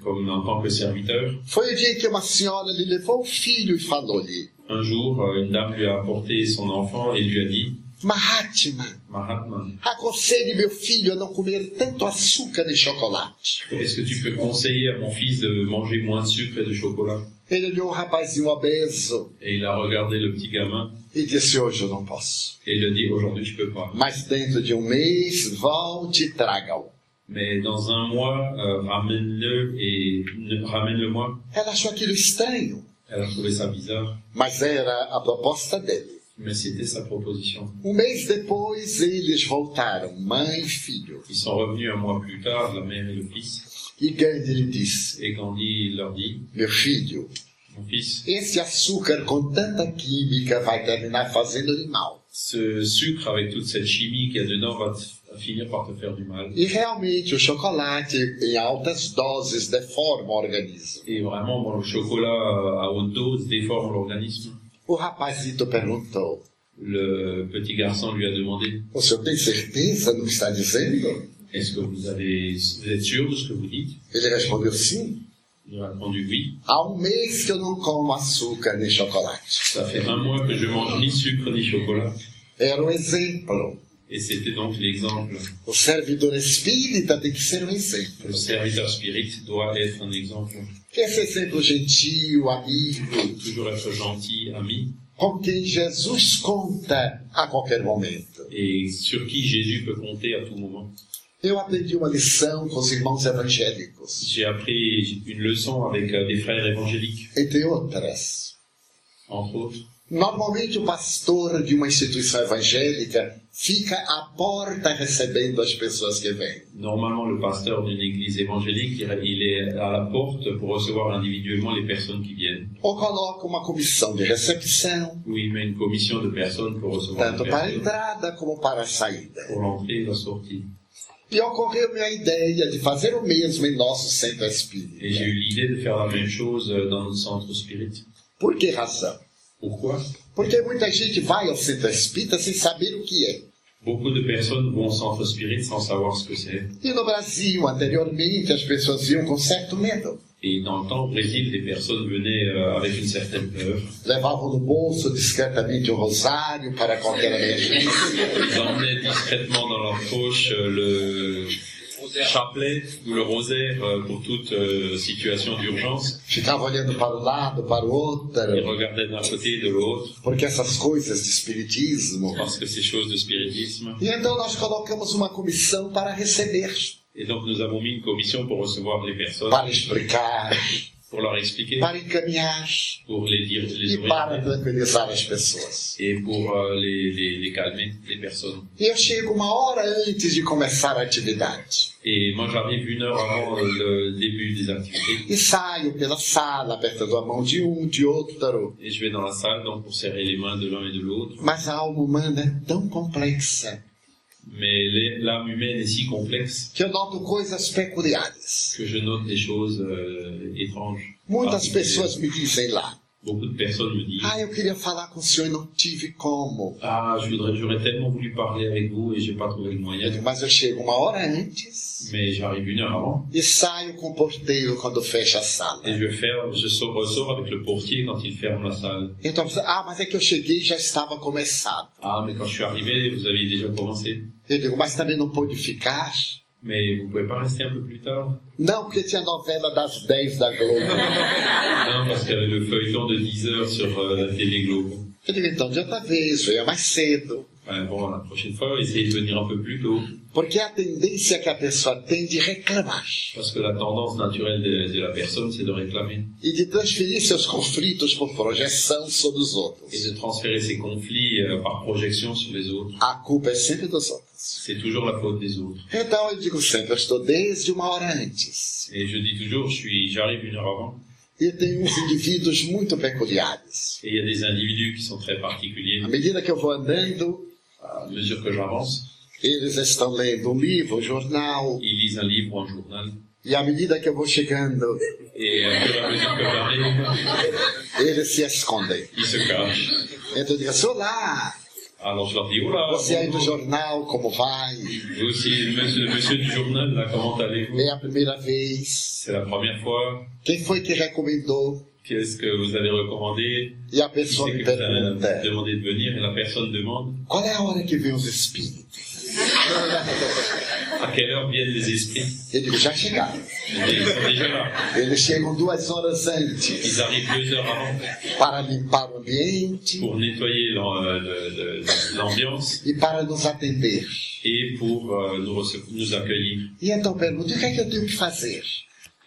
comme en tant que serviteur, foi o dia em que uma senhora lhe levou o filho e falou-lhe: un jour, euh, une dame lui a apporté son enfant et lui a dit, Mahatma, Mahatma, aconselhe meu filho a não comer tanto açúcar e chocolate. est-ce que tu peux conseiller à mon fils de manger moins de sucre et de chocolat? Ele olhou o rapazinho obeso Et il a regardé le petit gamin e disse: Hoje eu não posso. et il a dit, aujourd'hui je peux pas. Mas dentro de um mês, volte e traga-o. Mais dans un mois, euh, ramène-le et ne- ramène-le-moi. Ela achou aquilo estranho, Elle a trouvé ça bizarre, mas era a proposta dele. mais c'était sa proposition. Um mês depois, eles voltaram, mãe e filho. Ils sont revenus un mois plus tard, la mère et le fils, E lhe disse: et Gandhi leur dit, Meu filho, mon fils, esse açúcar com tanta química vai terminar fazendo-lhe mal. ce sucre avec toute cette chimie qu'il y a dedans va, finir par te faire du mal. E realmente o chocolate em altas doses deforma o organismo. Et vraiment, bon, le chocolat euh, à haute dose déforme l'organisme. O rapazito perguntou: Le petit garçon lui a demandé, O senhor tem certeza no que está dizendo? Est-ce que vous avez, vous êtes sûr de ce que vous dites? Ele respondeu sim. Il a répondu oui. Há um mês que eu não como açúcar nem chocolate. Ça fait un mois que je mange ni sucre ni chocolat. Era um exemplo. Et c'était donc l'exemple. O servidor espírita tem que ser um exemplo. Le serviteur spirit doit être un exemple. Esse exemplo gentil, amigo, Toujours être gentil, ami, com quem Jesus conta a qualquer momento. et sur qui Jésus peut compter à tout moment. Eu aprendi uma lição com os irmãos evangélicos, J'ai appris une leçon avec euh, des frères évangéliques, entre outras. entre autres. Normalmente o pastor de uma instituição evangélica fica à porta recebendo as pessoas que vêm. Normalement, le pasteur d'une église évangélique, il il est à la porte pour recevoir individuellement les personnes qui viennent. Ou coloca uma comissão de recepção, Ou il met une commission de personnes pour recevoir les tanto para a personnes, entrada como para a saída. pour l'entrée et la sortie. E ocorreu-me a ideia de fazer o mesmo em nosso centro Et j'ai espírita. eu l'idée de faire la même chose dans notre centre spirit. Por que razão? Pourquoi Porque muita gente vai ao centro espírita sem saber o que é. Beaucoup de personnes vont au centre spirit sans savoir ce que c'est. E no Brasil, anteriormente, as pessoas iam com certo medo. Et dans le temps, au Brésil, les personnes venaient euh, avec une certaine peur. Levavam no bolso discretamente o rosário para qualquer emergência. Ils emmenaient discrètement dans leur poche euh, le chapelet ou le rosaire euh, pour toute euh, situation d'urgence. Ficava olhando para o lado, para o outro. Ils regardaient d'un côté et de l'autre Porque essas coisas de espiritismo. parce que ces choses de spiritisme. E então nós colocamos uma comissão para receber, Et donc nous avons mis une commission pour recevoir les personnes, para explicar, pour leur expliquer, para encaminhar pour les dire, les e para tranquilizar as pessoas. et pour euh, les, les, les calmer, les personnes. E eu chego uma hora antes de começar a atividade. Et moi j'arrive une heure avant le début des activités E saio pela sala, apertando a mão de um, de outro. et je vais dans la salle donc pour serrer les mains de l'un et de l'autre. Mas a alma humana é tão complexa Mais l'âme humaine est si complexe que eu noto coisas peculiares. que je note des choses euh, étranges. Muitas particulières. pessoas me dizem lá: Beaucoup de personnes me disent Ah, eu queria falar com o senhor e não tive como. Ah, je voudrais, j'aurais tellement voulu parler avec vous et j'ai pas trouvé le moyen. digo, Mas eu chego uma hora antes Mais j'arrive une heure avant e saio com o porteiro quando fecha a sala. et je ferme, je sors, ressors avec le portier quand il ferme la salle. Então, ah, mas é que eu cheguei e já estava começado. Ah, mais quand je suis arrivé, vous aviez déjà commencé. Eu digo, mas também não pôde ficar? Rester un peu plus tard Não, porque tinha novela das 10 da Globo. Qu'il y avait le feuilleton de 10 heures sur la télé Globo. Eu digo, então, de outra vez, venha mais cedo. Ouais, bon, la prochaine fois, essayez de venir un peu plus tôt. Porque a tendência que a pessoa tem de reclamar Parce que la tendance naturelle de, de la personne, c'est de réclamer e de transferir seus conflitos por projeção sobre os et outros. de transférer ses conflits euh, par projection sur les autres. A culpa é sempre dos outros. C'est toujours la faute des autres. Então eu digo sempre, eu estou desde uma hora antes. Et je dis toujours, je suis, j'arrive une heure avant. E tem uns indivíduos muito peculiares. Et il y a des individus qui sont très particuliers. À medida que eu vou andando, À mesure que j'avance, eles estão lendo um livro, um jornal. ils lisent un livre ou un journal. E à medida que eu vou chegando, Et euh, à mesure que j'arrive, eles se escondem. ils se cachent. Então eu digo assim, olá, Alors je leur dis, oh là, você aí do bonjour. jornal, como vai? vous aussi, le monsieur, le monsieur du journal, là, comment allez-vous? É a primeira vez. C'est la première fois. Quem foi que recomendou? Qu'est-ce que vous avez recommandé E a Qui pessoa me pergunta, demandé de venir et la personne demande qual é a hora que vem os espíritos? à quelle heure viennent les esprits? Eu digo, já chegaram. Ils sont déjà là. Eles chegam duas horas antes Ils arrivent deux heures avant para limpar o ambiente pour nettoyer l'am- euh, le- le- l'ambiance e para nos atender. et pour euh, nous, rece- nous accueillir. E então pergunto, o que é que eu tenho que fazer?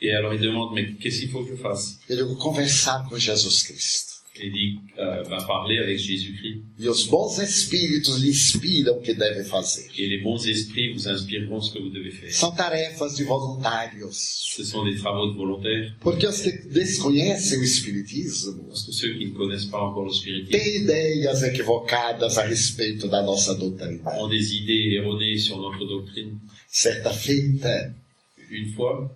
Et alors ils demandent, mais qu'est-ce qu'il faut que je fasse Eu digo, conversar com Jesus Cristo. Et il dit, euh, ben, parler avec Jésus-Christ. E os bons espíritos lhe inspiram o que deve fazer. Et les bons esprits vous inspireront ce que vous devez faire. São tarefas de voluntários. Ce sont des travaux de volontaires. Porque os que desconhecem o Espiritismo Parce que ceux qui ne connaissent pas encore le spiritisme têm ideias equivocadas a respeito da nossa doutrina. ont des idées erronées sur notre doctrine. Certa feita, Une fois,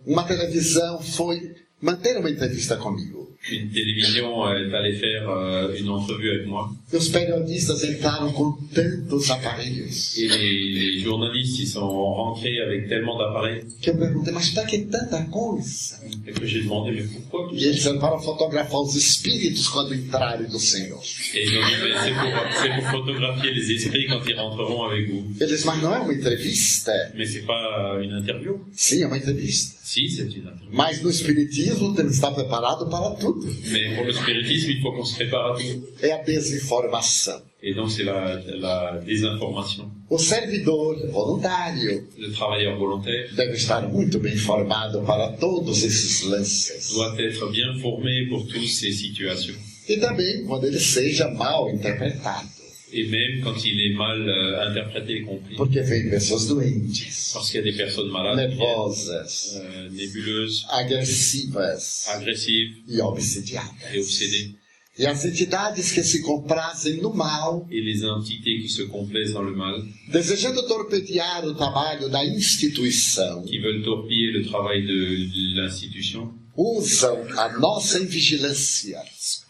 uma televisão foi manter uma entrevista comigo. Une télévision est allée faire euh, une entrevue avec moi. E os periodistas entraram com tantos aparelhos Et les, les journalistes, ils sont rentrés avec tellement d'appareils que eu perguntei, mas para que tanta coisa? et que j'ai demandé, mais pourquoi tout E ça eles disseram para fotografar os espíritos quando entrarem do Senhor. Et ils ont dit, mais c'est pour, pour photographier les esprits quand ils rentreront avec vous. Disse, mas não é uma entrevista? Mais c'est pas une interview. Sim, é uma entrevista. Si, c'est une interview. Mas no Espiritismo temos que estar preparado para tudo. Mais pour le spiritisme, il faut qu'on se prépare à tout. É a desinformação. Et donc c'est la, la désinformation. O servidor voluntário Le travailleur volontaire deve estar muito bem informado para todos esses lances. doit être bien formé pour toutes ces situations. E também quando ele seja mal interpretado. Et même quand il est mal euh, interprété et compris. Porque vem pessoas doentes, Parce qu'il y a des personnes malades, nervosas, euh, nébuleuses, agressivas agressives e et obsédées. E as entidades que se comprazem no mal, Et les entités qui se complaisent dans le mal, desejando torpedear o trabalho da instituição, qui veulent torpiller le travail de, de l'institution, usam a nossa invigilância,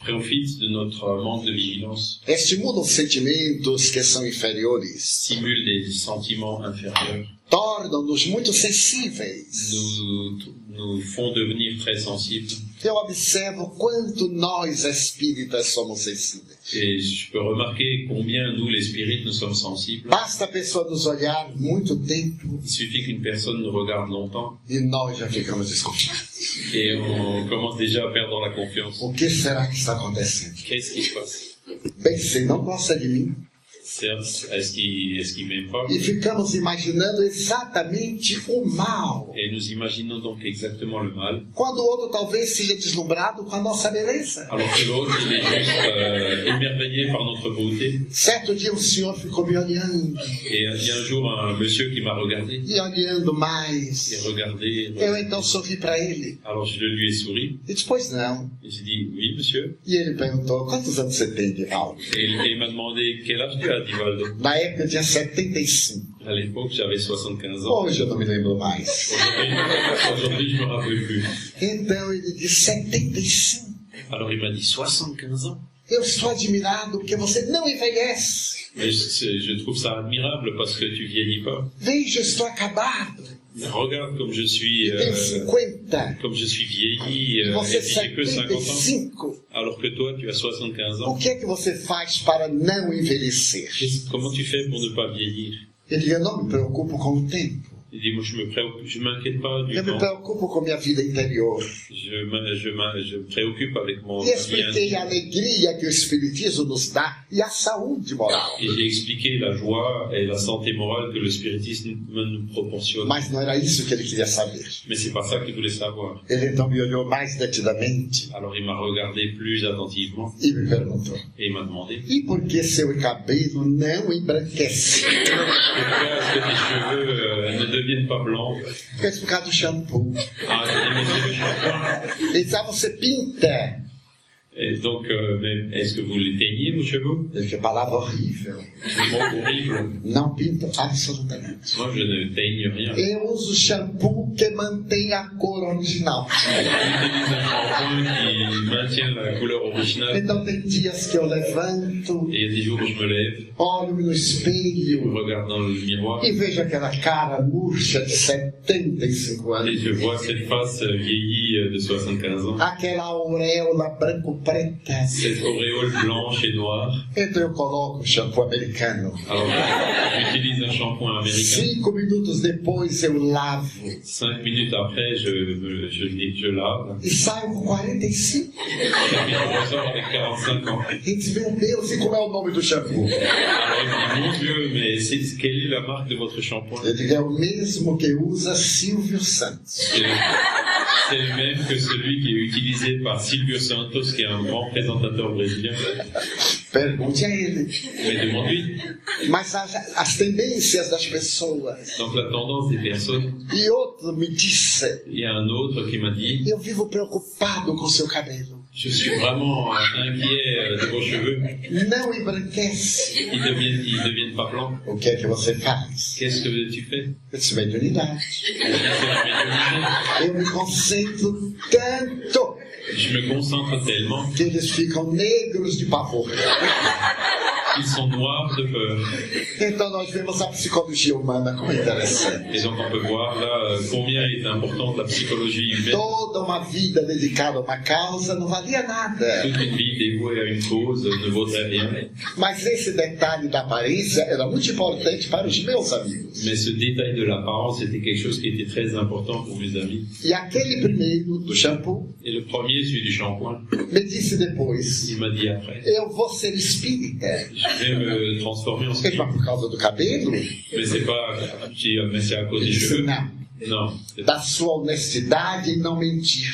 profitent de notre manque de vigilance, estimulam sentimentos que são inferiores, stimulent des sentiments inférieurs, tornam-nos muito sensíveis. nous, nous font devenir très sensibles. Eu observo quanto nós espíritas somos sensíveis. Et je peux remarquer combien nous, les spirites, nous sommes sensibles. Basta a pessoa nos olhar muito tempo Il suffit qu'une personne nous regarde longtemps e nós já ficamos desconfiados. et on commence déjà à perdre la confiance. O que será que está acontecendo? Qu'est-ce qui se passe Bem, você não gosta de mim. Qu'il est qu'il m'aime pas E ficamos imaginando exatamente o mal. Et nous imaginons donc exactement le mal, Quando o outro talvez seja deslumbrado com a nossa beleza. alors que l'autre, il est juste euh, émerveillé par notre beauté. Certo dia o senhor ficou me olhando Et il y a un jour un monsieur qui m'a regardé, e olhando et mais. regardé. Eu então sorri para ele Alors je lui ai souri, e disse, pois não. et j'ai dit oui monsieur. E ele perguntou, quantos anos você tem de? Et et il m'a demandé quel âge tu as, Divaldo. Na época eu tinha 75. À l'époque j'avais 75 ans. Hoje eu não me lembro mais. Aujourd'hui, je me rappelle plus. Então ele disse, 75. Alors il m'a dit 75 ans? Eu estou admirado porque você não envelhece. Mais je, je trouve ça admirable parce que tu vieillis pas. Veja, estou acabado. Regarde comme je suis, euh, 50. comme je suis vieilli, euh, j'ai que 50 ans. 75. Alors que toi, tu as 75 O ans. que é que você faz para não envelhecer? Comment tu fais pour ne pas vieillir? Ele eu não me preocupo com o tempo. Il dit, moi, je me préoccupe, je m'inquiète pas du me vida interior. Je me, je me, je me préoccupe avec mon E vie expliquei a intime. alegria que o Espiritismo nos dá e a saúde moral? Et j'ai expliqué la joie et la santé morale que le spiritisme nous proportionne. Mas não era isso que ele queria saber. Mais c'est pas ça qu'il voulait savoir. Ele então me olhou mais detidamente Alors il m'a regardé plus attentivement e me perguntou: et il m'a demandé E por que seu cabelo não embranquece? Pourquoi est-ce que tes cheveux euh, ne deviennent pas blancs Porque é por causa do shampoo. Ah, j'ai dit, mais c'est le shampoing. Ele disse: Ah, você pinta. Et donc, euh, est-ce que vous les teignez, vos cheveux Ele que palavra horrível. Bon, horrible. Não pinto absolutamente. Moi, je ne teigne rien. Eu uso shampoo que mantém a cor original. J'utilise un shampoing qui maintient la couleur originale. Então tem dias que eu levanto, Et il y a des jours où je me lève, olho no je espelho regarde dans le miroir e vejo aquela cara murcha de 75 et anos. je vois cette face vieillie de 75 ans. Aquela auréola branco-preta. Cette auréole blanche et noire. Então eu coloco o shampoo americano. Alors, j'utilise un shampoing américain. Cinco minutos depois eu lavo Cinq minutes après, je, me- je, je lave. e saio com 45. Et puis je ressors avec 45 ans. E diz, meu Deus, e como é o nome do shampoo? Alors mon Dieu, mais c'est- quelle est la marque de votre shampoing? Eu digo, é o mesmo que usa Silvio Santos. C'est le, c'est le même que celui qui est utilisé par Silvio Santos, qui est un grand présentateur brésilien. Pergunte a ele. Mais demande-lui. Mas as, as tendências das pessoas. Donc la tendance des personnes, E outro me disse, il y a un autre qui m'a dit, eu vivo preocupado com seu cabelo. je suis vraiment euh, inquiet euh, de vos cheveux. Não embranquece. Ils deviennent, ils deviennent pas blancs. O que é que você faz? Qu'est-ce que tu fais? Eu disse, mediunidade. Me concentro tanto Je me concentre tellement que eles ficam negros de pavor. Qu'ils sont noirs de peur. Então nós vemos a psicologia humana como é interessante. Et donc on peut voir là euh, combien est importante la psychologie humaine. Toda uma vida dedicada a uma causa não valia nada. Toute une vie dévouée à une cause ne vaudrait rien. Mas esse detalhe da aparência era muito importante para os meus amigos. Mais ce détail de l'apparence était quelque chose qui était très important pour mes amis. E aquele primeiro, do shampoo, Et le premier, celui du shampoing, me disse depois: il m'a dit après, Eu vou ser espírita. Vais me transformer en por causa do cabelo? C'est pas, dis, mais c'est à cause des disse, cheveux. não. Non, c'est Da sua honestidade em não mentir.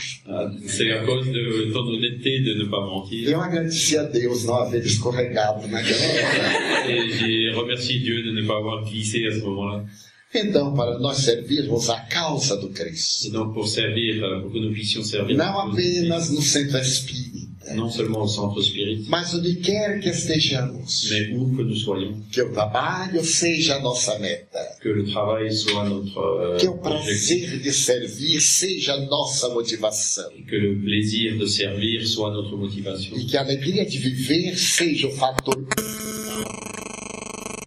c'est à cause de ton honnêteté de ne pas mentir. Eu agradeci a Deus não haver escorregado na grama. Et j'ai remercié Dieu de ne pas avoir glissé à ce moment-là. Então, para nós servirmos a causa do Et Cristo, donc pour servir, euh, pour que nous puissions servir não apenas no centro espírita, non seulement au centre spirit, mas onde quer que estejamos, mais où que nous soyons, que o trabalho seja a nossa meta, que le travail soit notre euh, que o prazer de servir seja a nossa motivação, que le plaisir de servir soit notre motivation, e que a alegria de viver seja o fator que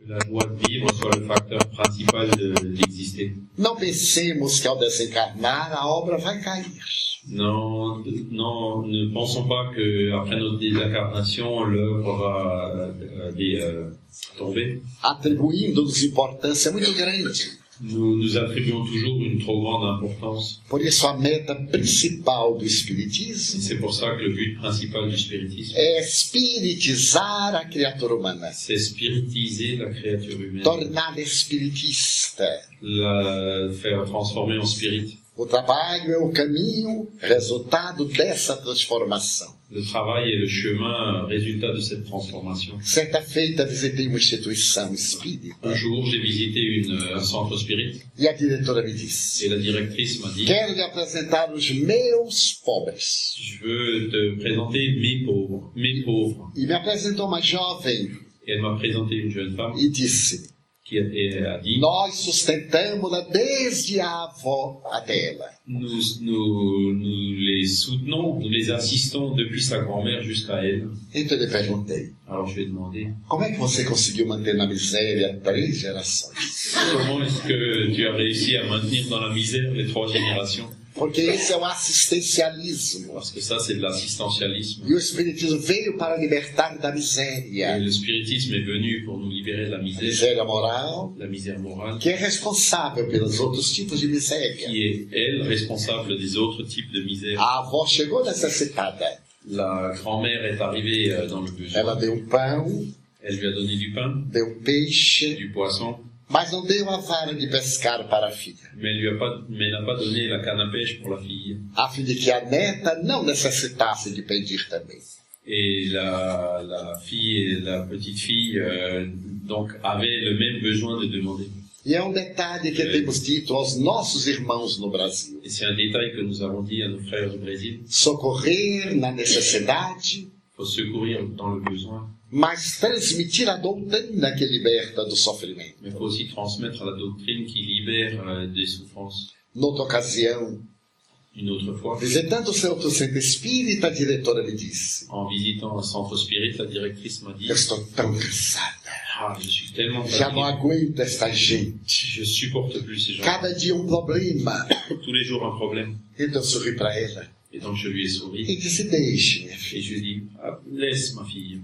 la joie de vivre soit le facteur principal de- d'exister. Não pensemos que ao desencarnar a obra vai cair. Non, non, ne pensons pas que après notre désincarnation, l'œuvre va euh, euh, tomber. Atribuindo-nos importância muito grande. Nous nous attribuons toujours une trop grande importance. Por isso, a meta principal do Espiritismo c'est pour ça que le but principal du spiritisme, é espiritizar a criatura humana, c'est spiritiser la créature humaine, torná-la espiritista. la faire transformer en spirit. O trabalho é o caminho, resultado dessa transformação. Le travail est le chemin résultat de cette transformation. Certa feita, visitei uma instituição espírita Un jour, j'ai visité une, un centre spirit e a diretora me disse: et la directrice m'a dit Quero lhe apresentar os meus pobres. Je veux te présenter mes pauvres, mes pauvres. E me apresentou uma jovem Et elle m'a présenté une jeune femme e disse: qui a, et a dit Nós sustentamos-la desde a avó até ela. nous, nous, nous les soutenons, nous les assistons depuis sa grand-mère jusqu'à elle. Então eu perguntei: Alors je lui ai demandé Como é que você conseguiu manter na miséria três gerações? comment est-ce que tu as réussi à maintenir dans la misère les trois générations? Porque esse é o assistencialismo. Parce que ça, c'est de l'assistantialisme. E o Espiritismo veio para libertar da Et le spiritisme est venu pour nous libérer de la A misère, miséria moral, la misère morale, que é responsável pelos outros tipos de miséria. qui est, elle, responsable des autres types de misère. A avó chegou necessitada. La grand-mère est arrivée euh, dans le Ela besoin. deu um pão, Elle lui a donné du pain, deu um peixe, du poisson, mas não deu a vara de pescar para a filha. mais lui a pas, mais n'a pas donné la canne à pêche pour la fille. A fim de que a neta não necessitasse de pedir também. Et la, la fille et la petite fille, euh, donc, avaient le même besoin de demander. E é um detalhe que temos dito aos nossos irmãos no Brasil. Et c'est un détail que nous avons dit à nos frères du Brésil. Socorrer na necessidade, Il faut secourir dans le besoin, mas transmitir a doutrina que liberta do sofrimento. faut aussi transmettre la doctrine qui libère euh, des souffrances. Noutra ocasião, Une autre fois, visitando o centro centro espírita, a diretora me disse: en visitant un centre spirit, la directrice m'a dit Eu estou tão cansada, Ah, je suis tellement já não aguento esta gente. je supporte plus ces gens. Cada dia um problema. Tous les jours un problème. Então eu sorri para ela Souri e disse: Deixe, minha filha.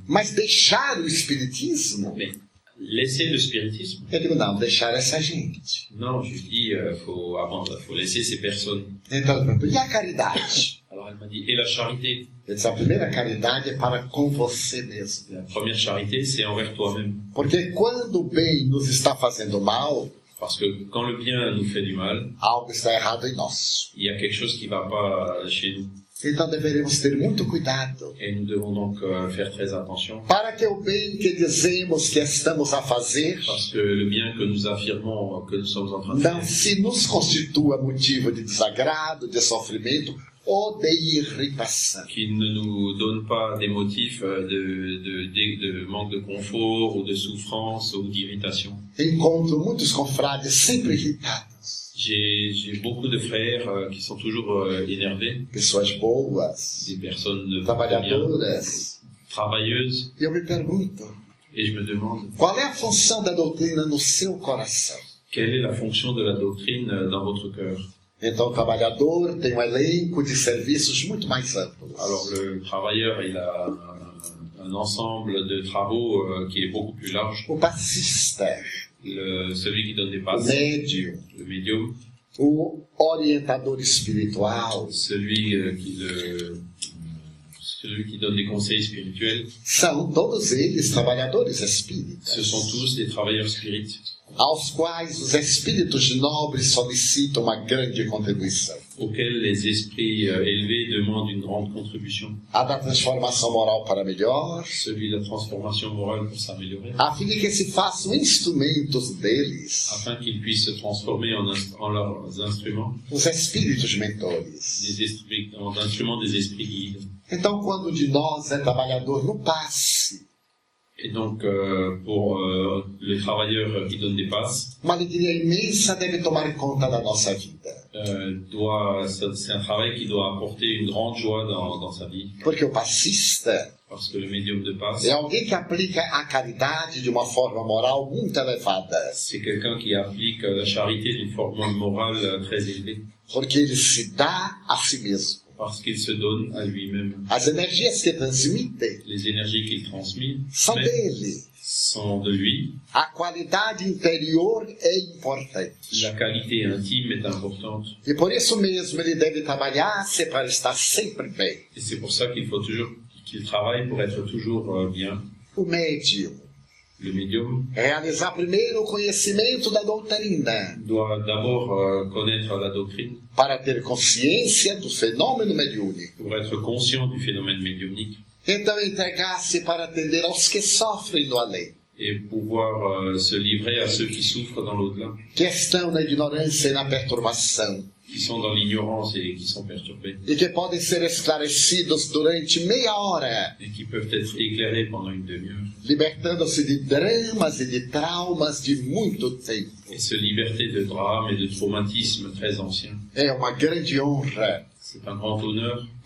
Mas deixar o espiritismo? Mais laisser le spiritisme Eu digo: Não, deixar essa gente. Non, je dis euh, faut, abandonner, faut laisser ces personnes. Então ela E a caridade? Alors elle m'a dit Et la charité Eu disse: A primeira caridade é para com você mesmo. La première charité, c'est envers toi-même. Porque quando o bem nos está fazendo mal, Parce que quand le bien nous fait du mal, algo está errado em nós. il y a quelque chose qui va pas chez nous. Então deveremos ter muito cuidado Et nous devons donc euh, faire très attention. para que o bem que dizemos que estamos a fazer Parce que le bien que nous affirmons que nous sommes en train de não faire, se nos constitua motivo de desagrado, de sofrimento ou de irritação. qu'il ne nous donne pas des motifs euh, de, de, de- de manque de confort ou de souffrance ou d'irritation. Encontro muitos confrades sempre irritados, J'ai beaucoup de frères euh, qui sont toujours euh, énervés, pessoas boas, des personnes trabalhadoras. travailleuses, E eu me pergunto, et je me demande qual é a função da doutrina no seu coração? quelle est la fonction de la doctrine dans votre cœur? Então o trabalhador tem um elenco de serviços muito mais amplos. Alors le travailleur, il a un, ensemble de travaux euh, qui est beaucoup plus large. O passista, Le, celui qui donne des o passes, médium, le médium, o orientador espiritual, celui euh, qui le celui qui donne des conseils spirituels, são todos eles trabalhadores espíritas, ce sont tous des travailleurs spirites aos quais os espíritos nobres solicitam uma grande contribuição. auxquels les esprits euh, élevés demandent une grande contribution, A da transformação moral para melhor, celui de la transformation morale pour s'améliorer, a fim de que se façam instrumentos deles, afin qu'ils puissent se transformer en, en leurs instruments, os espíritos mentores. des esprits, en instruments des esprits guides. Então, quando de nós é trabalhador no passe, Et donc, euh, pour euh, le travailleur qui donne des passes, uma alegria imensa deve tomar conta da nossa vida. euh, doit, c'est un travail qui doit apporter une grande joie dans, dans sa vie, Porque o passista parce que le médium de passe, é alguém que aplica a caridade de uma forma moral muito elevada, c'est quelqu'un qui applique euh, la charité d'une forme morale euh, très élevée, porque ele se dá a si mesmo. Parce qu'il se donne à lui-même. As energias que transmite Les énergies qu'il transmet são dele. sont de lui. A qualidade interior é importante. La qualité intime est importante. E por isso mesmo ele deve trabalhar-se para estar sempre bem. Et c'est pour ça qu'il faut toujours qu'il travaille pour être toujours euh, bien. O médium realizar primeiro o conhecimento da doutrina. Euh, connaître la doctrine. Para ter consciência do fenômeno mediúnico. Então entregar-se para atender aos que sofrem no além, et pouvoir euh, se livrer à ceux qui souffrent dans l'au-delà, que estão na ignorância e na perturbação, qui sont dans l'ignorance et qui sont perturbés, e que podem ser esclarecidos durante meia hora, et qui peuvent être éclairés pendant une demi-heure, libertando-se de dramas e de traumas de muito tempo. et se liberter de drames et de traumatismes très anciens. É uma grande honra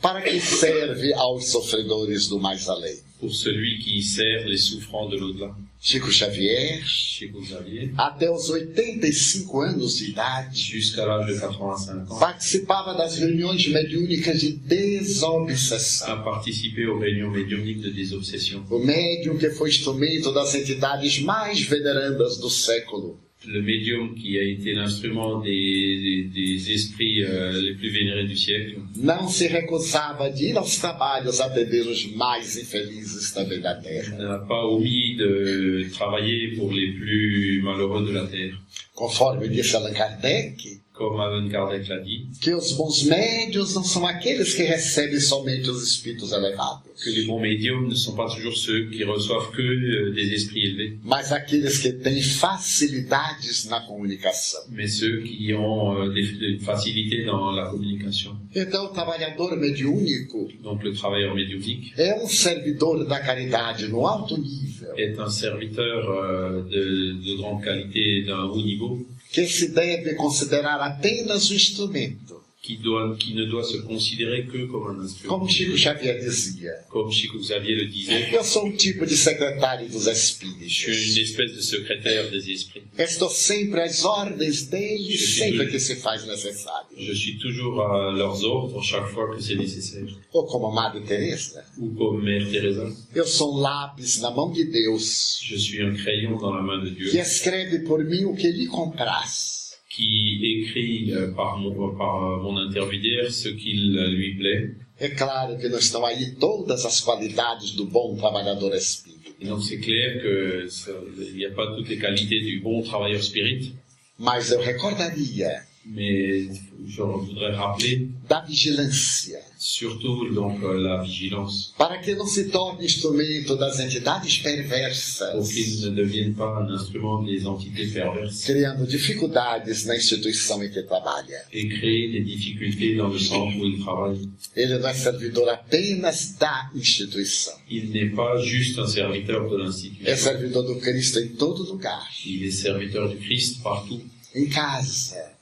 Para quem serve aos sofredores do mais além. pour celui qui sert les souffrants de l'au-delà. Chico Xavier, Chico Xavier, até os 85 anos de idade, de 85 ans, participava das reuniões mediúnicas de desobsessão. a participé aux réunions médiumniques de désobsession. O médium que foi instrumento das entidades mais venerandas do século. Le médium qui a été l'instrument des, des, des esprits euh, les plus vénérés du siècle Não se recusava de ir aos trabalhos atender os mais infelizes também da terra. n'a pas omis de travailler pour les plus malheureux de la Terre. Conforme disse Allan Kardec, Comme Allan Kardec l'a dit, que os bons médios não são aqueles que recebem somente os espíritos elevados, que les bons médiums ne sont pas toujours ceux qui reçoivent que euh, des esprits élevés, mas aqueles que têm facilidades na comunicação. mais ceux qui ont euh, des, des facilités dans la communication. Então, o trabalhador mediúnico Donc le travailleur médiumnique é um servidor da caridade no alto nível, est un serviteur euh, de, de grande qualité d'un haut niveau que se deve considerar apenas um instrumento. Qui, doit, qui ne doit se considérer que comme un instrument. Como Chico Xavier dizia, Comme Chico Xavier le disait, eu sou um tipo de secretário dos je suis une espíritos. espèce de secrétaire des esprits. Estou sempre às ordens deles, sempre que se faz necessário. Je suis toujours à leurs ordres chaque fois que c'est nécessaire. Ou como Madre Teresa, Ou comme Mère Teresa, eu sou um lápis na mão de Deus, je suis un crayon dans la main de Dieu que escreve por mim o que lhe compraz. Qui écrit euh, par mon, par euh, mon intermédiaire ce qu'il euh, lui plaît. É claro que não estão aí todas as qualidades do bom trabalhador espírita, Et donc c'est clair que ça- il n'y a pas toutes les qualités du bon travailleur spirit, mas eu recordaria mais je voudrais rappeler da vigilância, surtout donc euh, la vigilance. Para que não se torne instrumento das entidades pour perversas, qu'il ne devienne pas un instrument des entités perverses. Criando dificuldades na instituição em que trabalha. et créer des difficultés dans le centre où il travaille. Ele não é servidor apenas da instituição, Il n'est pas juste un serviteur de é l'institution, servidor do Cristo em todo lugar, il est serviteur du Christ partout, em casa,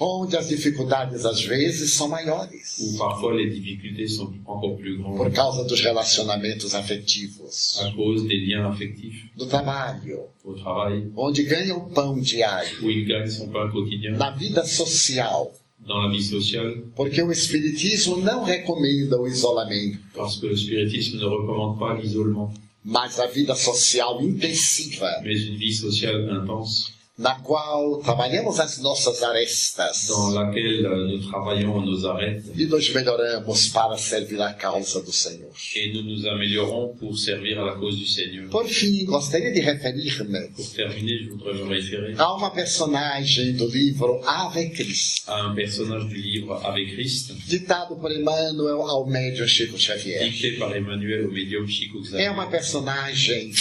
onde as dificuldades às vezes são maiores, parfois les difficultés sont encore plus por grandes causa dos relacionamentos afetivos, à cause des liens affectifs do trabalho, au travail, onde ganha o pão diário, où il gagne son pain quotidien, na vida social, dans la vie sociale, porque o Espiritismo não recomenda o isolamento, parce que le spiritisme ne recommande pas l'isolement, mas a vida social intensiva, mais une vie sociale intense, na qual trabalhamos as nossas arestas dans laquelle euh, nous travaillons nos arêtes e nos melhoramos para servir a causa do Senhor. et nous nous améliorons pour servir à la cause du Seigneur. Por fim, gostaria de referir-me Pour terminer, je voudrais me référer a uma personagem do livro Ave Cristo, à un personnage du livre Avec Christ, ditado por Emmanuel ao médium Chico Xavier. dicté par Emmanuel au médium Chico É Xavier. uma personagem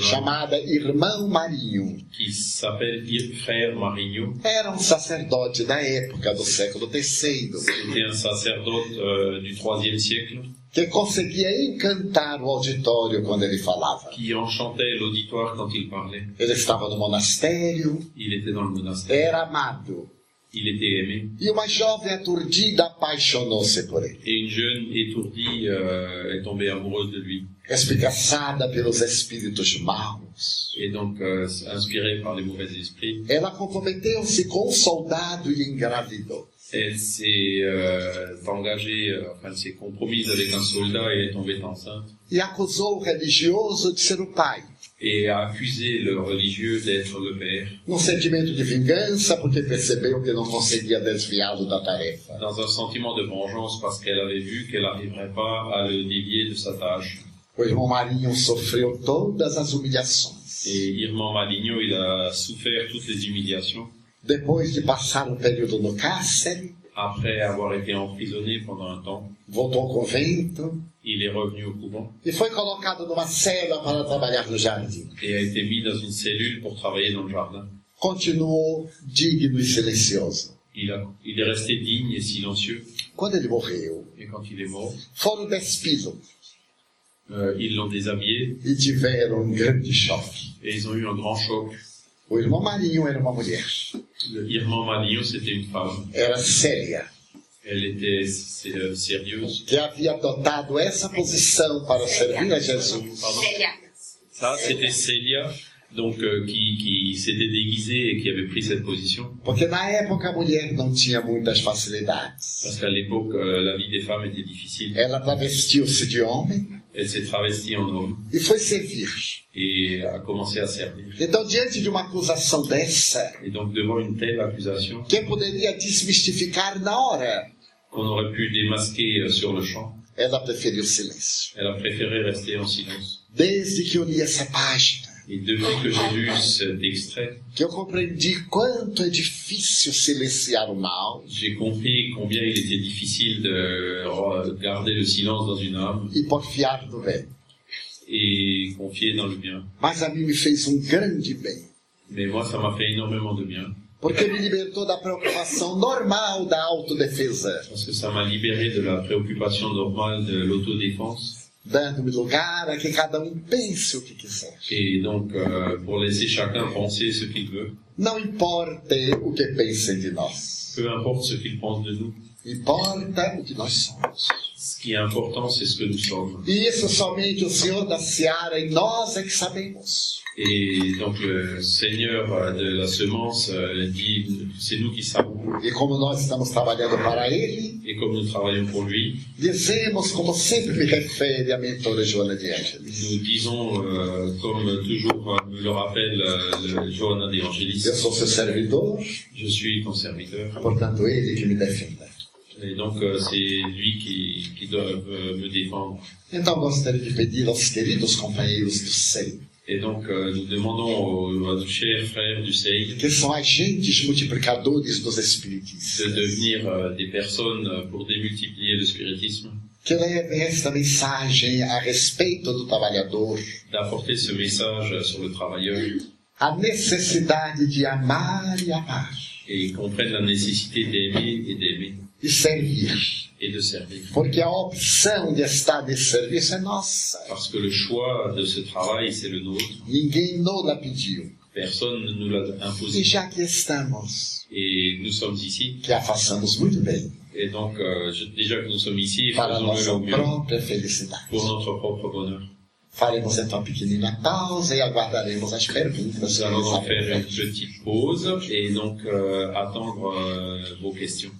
chamada Irmão Marinho. qui s'appelle Ir- Frère Marigno. Era um sacerdote da época do século III C'était un sacerdote euh, du IIIe siècle que conseguia encantar o auditório quando ele falava. qui enchantait l'auditoire quand il parlait. Ele estava no monastério, Il était dans le monastère, era amado. Il était aimé. E uma jovem aturdida apaixonou-se por ele. Et une jeune étourdie euh, est tombée amoureuse de lui. Espicaçada pelos espíritos maus. Et donc, euh, inspirée par les mauvais esprits, Ela comprometeu-se com um soldado e engravidou. elle s'est euh, engagée, euh, enfin, elle s'est compromise avec un soldat et est tombée enceinte. E acusou o religioso de ser o pai. Et a accusé le religieux d'être le père Num sentimento de vingança, porque percebeu que não conseguia desviá-lo da tarefa. dans un sentiment de vengeance parce qu'elle avait vu qu'elle n'arriverait pas à le dévier de sa tâche. O irmão Marinho sofreu todas as humilhações. Et Irmand Maligno, il a souffert toutes les humiliations Depois de passar um período no cárcere, après avoir été emprisonné pendant un temps. voltou ao convento Il est revenu au couvent e foi colocado numa cela para trabalhar no jardim. et a été mis dans une cellule pour travailler dans le jardin. Continuou digno e silencioso. Il, a, il est resté digne et silencieux. Quando ele morreu, Et quand il est mort, foram despido euh, ils l'ont déshabillé e tiveram um grande choque. et ils ont eu un grand choc. O irmão Marinho era uma mulher. Le Irmand Maligno, c'était une femme. Era séria, Elle était sé- euh, sérieuse. que havia adotado essa posição para servir a Jesus. Ça, c'était Célia, donc euh, qui, qui s'était déguisée et qui avait pris cette position. Porque na época a mulher não tinha muitas facilidades. Parce qu'à l'époque, euh, la vie des femmes était difficile. Ela travestiu-se de homem Elle s'est travestie en homme e foi servir. et a commencé à servir. Então, diante de uma acusação dessa, Et donc, devant une telle accusation que poderia desmistificar na hora, qu'on aurait pu démasquer euh, sur le champ, ela preferiu o silêncio. elle a préféré rester en silence. Desde que eu li essa página, Et depuis que j'ai lu cet extrait, que eu compreendi quanto é difícil silenciar o mal? j'ai compris combien il était difficile de garder le silence dans une âme e porfiar do bem. et confier dans le bien. Mas a mim me fez um grande bem, Mais moi, ça m'a fait énormément de bien. Porque me libertou da preocupação normal da autodefesa, parce que ça m'a libéré de la préoccupation normale de l'autodéfense dando-me lugar a que cada um pense o que quiser. et donc euh, pour laisser chacun penser ce qu'il veut, Não importa o que pensem de nós, peu importe ce qu'il pense de nous. importa o que nós somos. Ce qui est important, c'est ce que nous sommes. E isso somente o Senhor da Seara e nós é que sabemos. Et donc le Seigneur euh, de la semence euh, dit, c'est nous qui savons. E como nós estamos trabalhando para Ele, Et comme nous travaillons pour lui, dizemos, como sempre me refere a mentora Joana de Ângeles, nous disons, euh, comme toujours me le rappelle euh, le Johanna de Angelis, eu sou seu servidor, je suis ton serviteur. portanto Ele que me defenda. Et donc euh, c'est lui qui, qui doit euh, me défendre. Então gostaria de pedir aos queridos companheiros do SEI, Et donc euh, nous demandons aux, à nos chers frères du SEIG que são agentes multiplicadores dos de espiritistas, devenir euh, des personnes euh, pour démultiplier le spiritisme, que levem esta mensagem a respeito do trabalhador, d'apporter ce message sur le travailleur. A necessidade de amar e amar, et comprennent la nécessité d'aimer et d'aimer servir. et de servir. Porque a opção de estar nesse serviço é nossa. Parce que le choix de ce travail, c'est le nôtre. Ninguém nos pediu. Personne ne nous l'a E imposé. já que estamos, Et nous sommes ici. que a façamos muito bem Et donc, euh, déjà que nous sommes ici, faisons-le mieux felicidade. pour notre propre bonheur. Faremos então uma pequenina pausa e aguardaremos as perguntas. Nous que allons nos en faire une petite pause et donc euh, attendre euh, vos questions.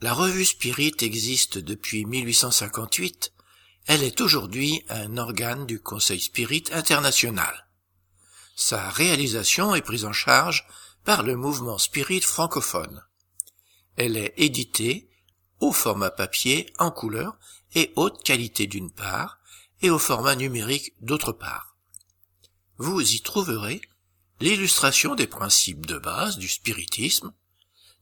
La revue Spirit existe depuis 1858. Elle est aujourd'hui un organe du Conseil Spirit international. Sa réalisation est prise en charge par le mouvement Spirit francophone. Elle est éditée au format papier en couleur et haute qualité d'une part, et au format numérique d'autre part. Vous y trouverez l'illustration des principes de base du spiritisme,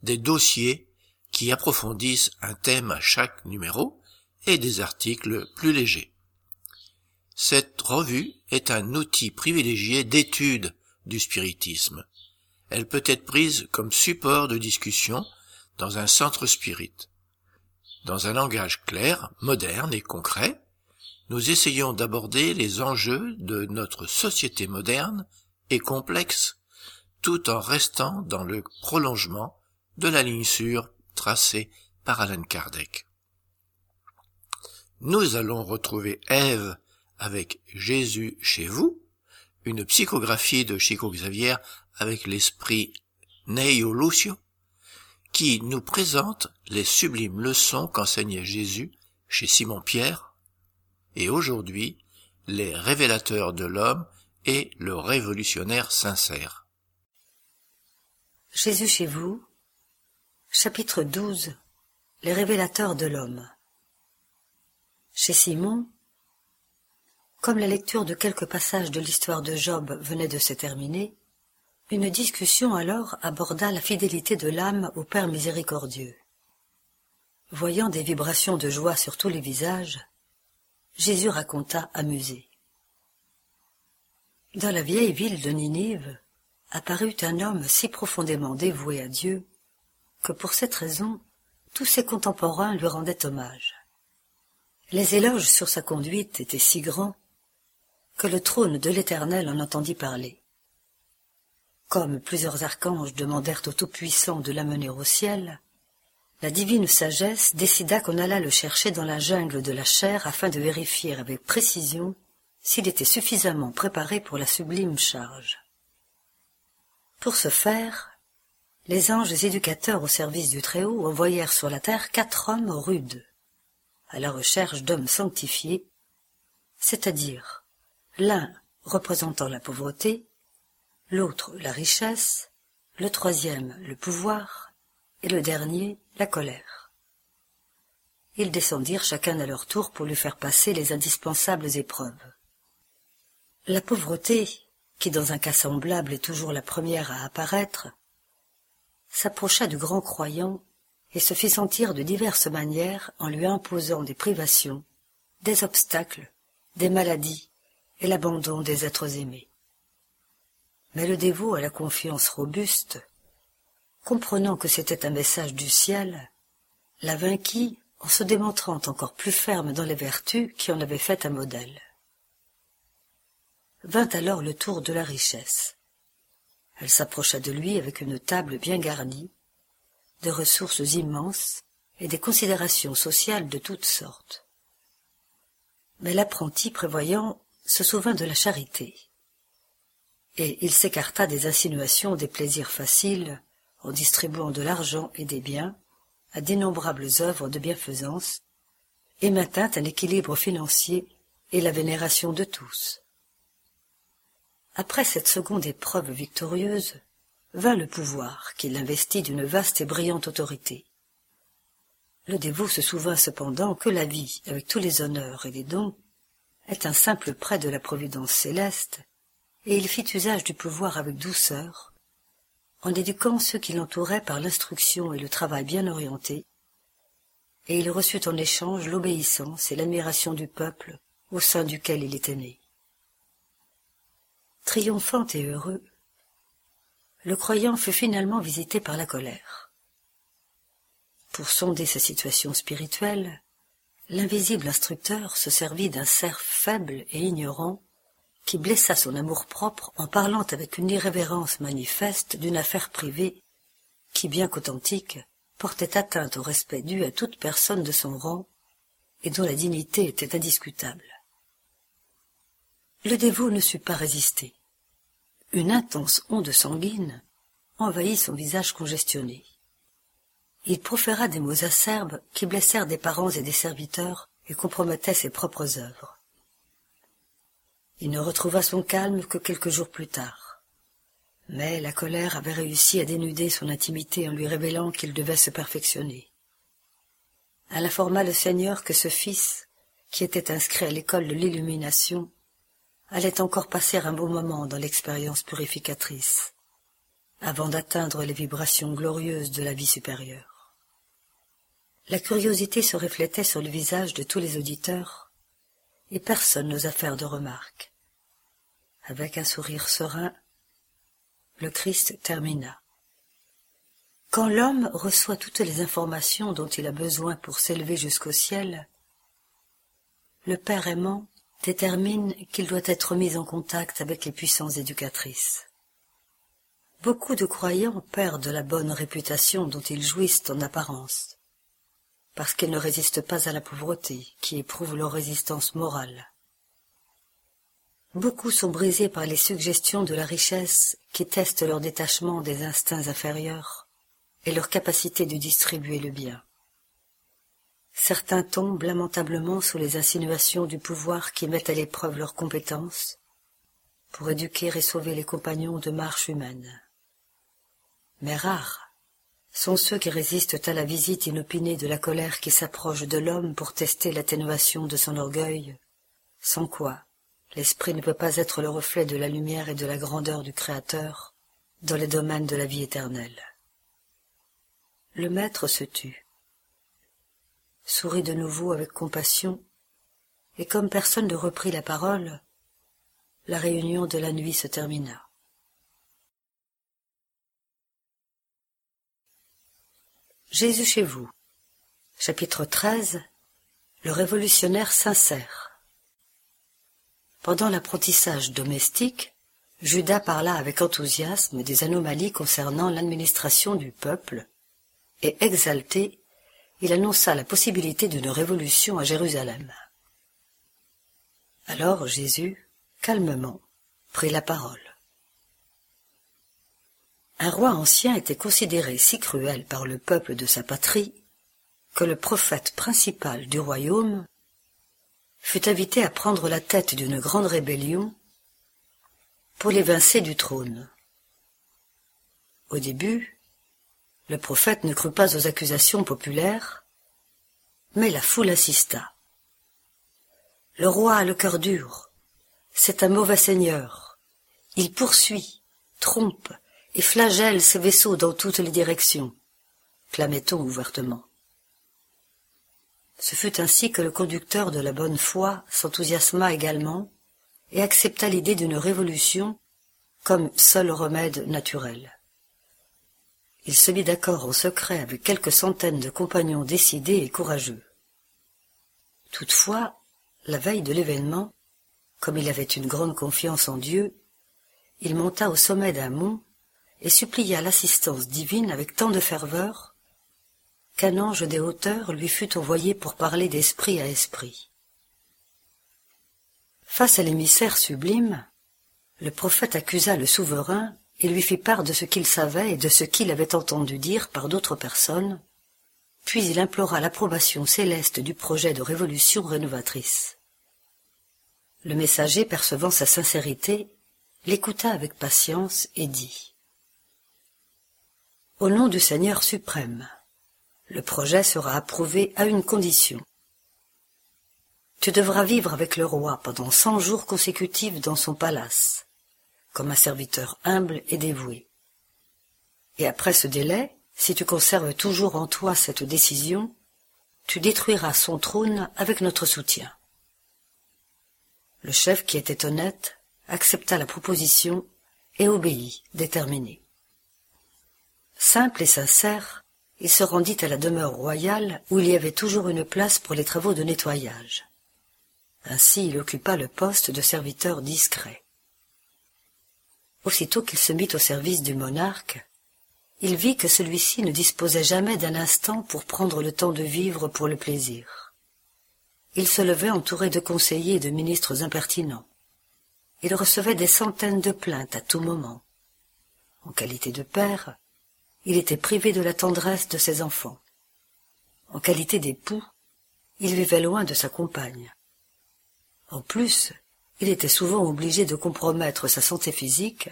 des dossiers qui approfondissent un thème à chaque numéro et des articles plus légers. Cette revue est un outil privilégié d'étude du spiritisme. Elle peut être prise comme support de discussion dans un centre spirit. Dans un langage clair, moderne et concret, nous essayons d'aborder les enjeux de notre société moderne et complexe, tout en restant dans le prolongement de la ligne sûre tracée par Alan Kardec. Nous allons retrouver Ève avec Jésus chez vous, une psychographie de Chico Xavier avec l'esprit Neio Lucio, qui nous présente les sublimes leçons qu'enseignait Jésus chez Simon Pierre, et aujourd'hui les révélateurs de l'homme et le révolutionnaire sincère. Jésus chez vous, chapitre 12 Les révélateurs de l'homme. Chez Simon, comme la lecture de quelques passages de l'histoire de Job venait de se terminer, une discussion alors aborda la fidélité de l'âme au Père miséricordieux. Voyant des vibrations de joie sur tous les visages, Jésus raconta amusé. Dans la vieille ville de Ninive apparut un homme si profondément dévoué à Dieu pour cette raison tous ses contemporains lui rendaient hommage. Les éloges sur sa conduite étaient si grands que le trône de l'Éternel en entendit parler. Comme plusieurs archanges demandèrent au Tout-Puissant de l'amener au ciel, la divine sagesse décida qu'on allât le chercher dans la jungle de la chair afin de vérifier avec précision s'il était suffisamment préparé pour la sublime charge. Pour ce faire, les anges éducateurs au service du Très-Haut envoyèrent sur la terre quatre hommes rudes, à la recherche d'hommes sanctifiés, c'est-à-dire l'un représentant la pauvreté, l'autre la richesse, le troisième le pouvoir, et le dernier la colère. Ils descendirent chacun à leur tour pour lui faire passer les indispensables épreuves. La pauvreté, qui dans un cas semblable est toujours la première à apparaître, s'approcha du grand croyant et se fit sentir de diverses manières en lui imposant des privations, des obstacles, des maladies et l'abandon des êtres aimés. Mais le dévot à la confiance robuste, comprenant que c'était un message du ciel, la vainquit en se démontrant encore plus ferme dans les vertus qui en avaient fait un modèle. Vint alors le tour de la richesse. Elle s'approcha de lui avec une table bien garnie, des ressources immenses et des considérations sociales de toutes sortes. Mais l'apprenti prévoyant se souvint de la charité, et il s'écarta des insinuations des plaisirs faciles en distribuant de l'argent et des biens à d'innombrables œuvres de bienfaisance, et maintint un équilibre financier et la vénération de tous. Après cette seconde épreuve victorieuse, vint le pouvoir qui l'investit d'une vaste et brillante autorité. Le dévot se souvint cependant que la vie, avec tous les honneurs et les dons, est un simple prêt de la providence céleste, et il fit usage du pouvoir avec douceur, en éduquant ceux qui l'entouraient par l'instruction et le travail bien orienté, et il reçut en échange l'obéissance et l'admiration du peuple au sein duquel il était né. Triomphant et heureux, le croyant fut finalement visité par la colère. Pour sonder sa situation spirituelle, l'invisible instructeur se servit d'un cerf faible et ignorant qui blessa son amour-propre en parlant avec une irrévérence manifeste d'une affaire privée qui, bien qu'authentique, portait atteinte au respect dû à toute personne de son rang et dont la dignité était indiscutable. Le dévot ne sut pas résister. Une intense onde sanguine envahit son visage congestionné. il proféra des mots acerbes qui blessèrent des parents et des serviteurs et compromettaient ses propres œuvres. Il ne retrouva son calme que quelques jours plus tard. Mais la colère avait réussi à dénuder son intimité en lui révélant qu'il devait se perfectionner. Elle informa le Seigneur que ce fils, qui était inscrit à l'école de l'illumination, allait encore passer un bon moment dans l'expérience purificatrice, avant d'atteindre les vibrations glorieuses de la vie supérieure. La curiosité se reflétait sur le visage de tous les auditeurs, et personne n'osa faire de remarques. Avec un sourire serein, le Christ termina. Quand l'homme reçoit toutes les informations dont il a besoin pour s'élever jusqu'au ciel, le Père aimant détermine qu'il doit être mis en contact avec les puissances éducatrices. Beaucoup de croyants perdent la bonne réputation dont ils jouissent en apparence, parce qu'ils ne résistent pas à la pauvreté qui éprouve leur résistance morale. Beaucoup sont brisés par les suggestions de la richesse qui testent leur détachement des instincts inférieurs et leur capacité de distribuer le bien. Certains tombent lamentablement sous les insinuations du pouvoir qui mettent à l'épreuve leurs compétences pour éduquer et sauver les compagnons de marche humaine. Mais rares sont ceux qui résistent à la visite inopinée de la colère qui s'approche de l'homme pour tester l'atténuation de son orgueil, sans quoi l'esprit ne peut pas être le reflet de la lumière et de la grandeur du Créateur dans les domaines de la vie éternelle. Le maître se tut sourit de nouveau avec compassion, et comme personne ne reprit la parole, la réunion de la nuit se termina. Jésus chez vous. Chapitre 13 Le révolutionnaire sincère. Pendant l'apprentissage domestique, Judas parla avec enthousiasme des anomalies concernant l'administration du peuple, et exalté, il annonça la possibilité d'une révolution à Jérusalem. Alors Jésus, calmement, prit la parole. Un roi ancien était considéré si cruel par le peuple de sa patrie que le prophète principal du royaume fut invité à prendre la tête d'une grande rébellion pour l'évincer du trône. Au début, le prophète ne crut pas aux accusations populaires, mais la foule insista. Le roi a le cœur dur. C'est un mauvais seigneur. Il poursuit, trompe et flagelle ses vaisseaux dans toutes les directions, clamait-on ouvertement. Ce fut ainsi que le conducteur de la bonne foi s'enthousiasma également et accepta l'idée d'une révolution comme seul remède naturel il se mit d'accord en secret avec quelques centaines de compagnons décidés et courageux. Toutefois, la veille de l'événement, comme il avait une grande confiance en Dieu, il monta au sommet d'un mont et supplia l'assistance divine avec tant de ferveur qu'un ange des hauteurs lui fut envoyé pour parler d'esprit à esprit. Face à l'émissaire sublime, le prophète accusa le souverain et lui fit part de ce qu'il savait et de ce qu'il avait entendu dire par d'autres personnes, puis il implora l'approbation céleste du projet de révolution rénovatrice. Le messager, percevant sa sincérité, l'écouta avec patience et dit Au nom du Seigneur suprême, le projet sera approuvé à une condition. Tu devras vivre avec le roi pendant cent jours consécutifs dans son palace comme un serviteur humble et dévoué. Et après ce délai, si tu conserves toujours en toi cette décision, tu détruiras son trône avec notre soutien. Le chef, qui était honnête, accepta la proposition et obéit, déterminé. Simple et sincère, il se rendit à la demeure royale où il y avait toujours une place pour les travaux de nettoyage. Ainsi il occupa le poste de serviteur discret. Aussitôt qu'il se mit au service du monarque, il vit que celui-ci ne disposait jamais d'un instant pour prendre le temps de vivre pour le plaisir. Il se levait entouré de conseillers et de ministres impertinents. Il recevait des centaines de plaintes à tout moment. En qualité de père, il était privé de la tendresse de ses enfants. En qualité d'époux, il vivait loin de sa compagne. En plus, il était souvent obligé de compromettre sa santé physique,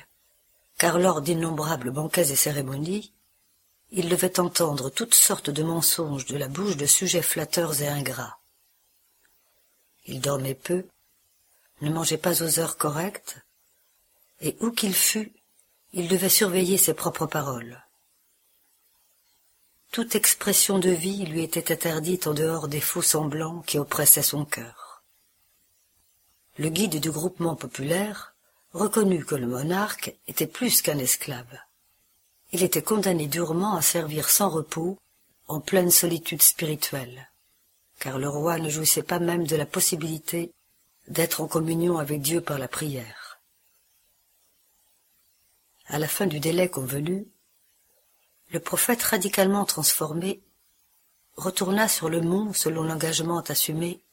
car lors d'innombrables banquets et cérémonies, il devait entendre toutes sortes de mensonges de la bouche de sujets flatteurs et ingrats. Il dormait peu, ne mangeait pas aux heures correctes, et où qu'il fût, il devait surveiller ses propres paroles. Toute expression de vie lui était interdite en dehors des faux semblants qui oppressaient son cœur. Le guide du groupement populaire reconnut que le monarque était plus qu'un esclave. Il était condamné durement à servir sans repos, en pleine solitude spirituelle, car le roi ne jouissait pas même de la possibilité d'être en communion avec Dieu par la prière. À la fin du délai convenu, le prophète radicalement transformé retourna sur le mont selon l'engagement assumé,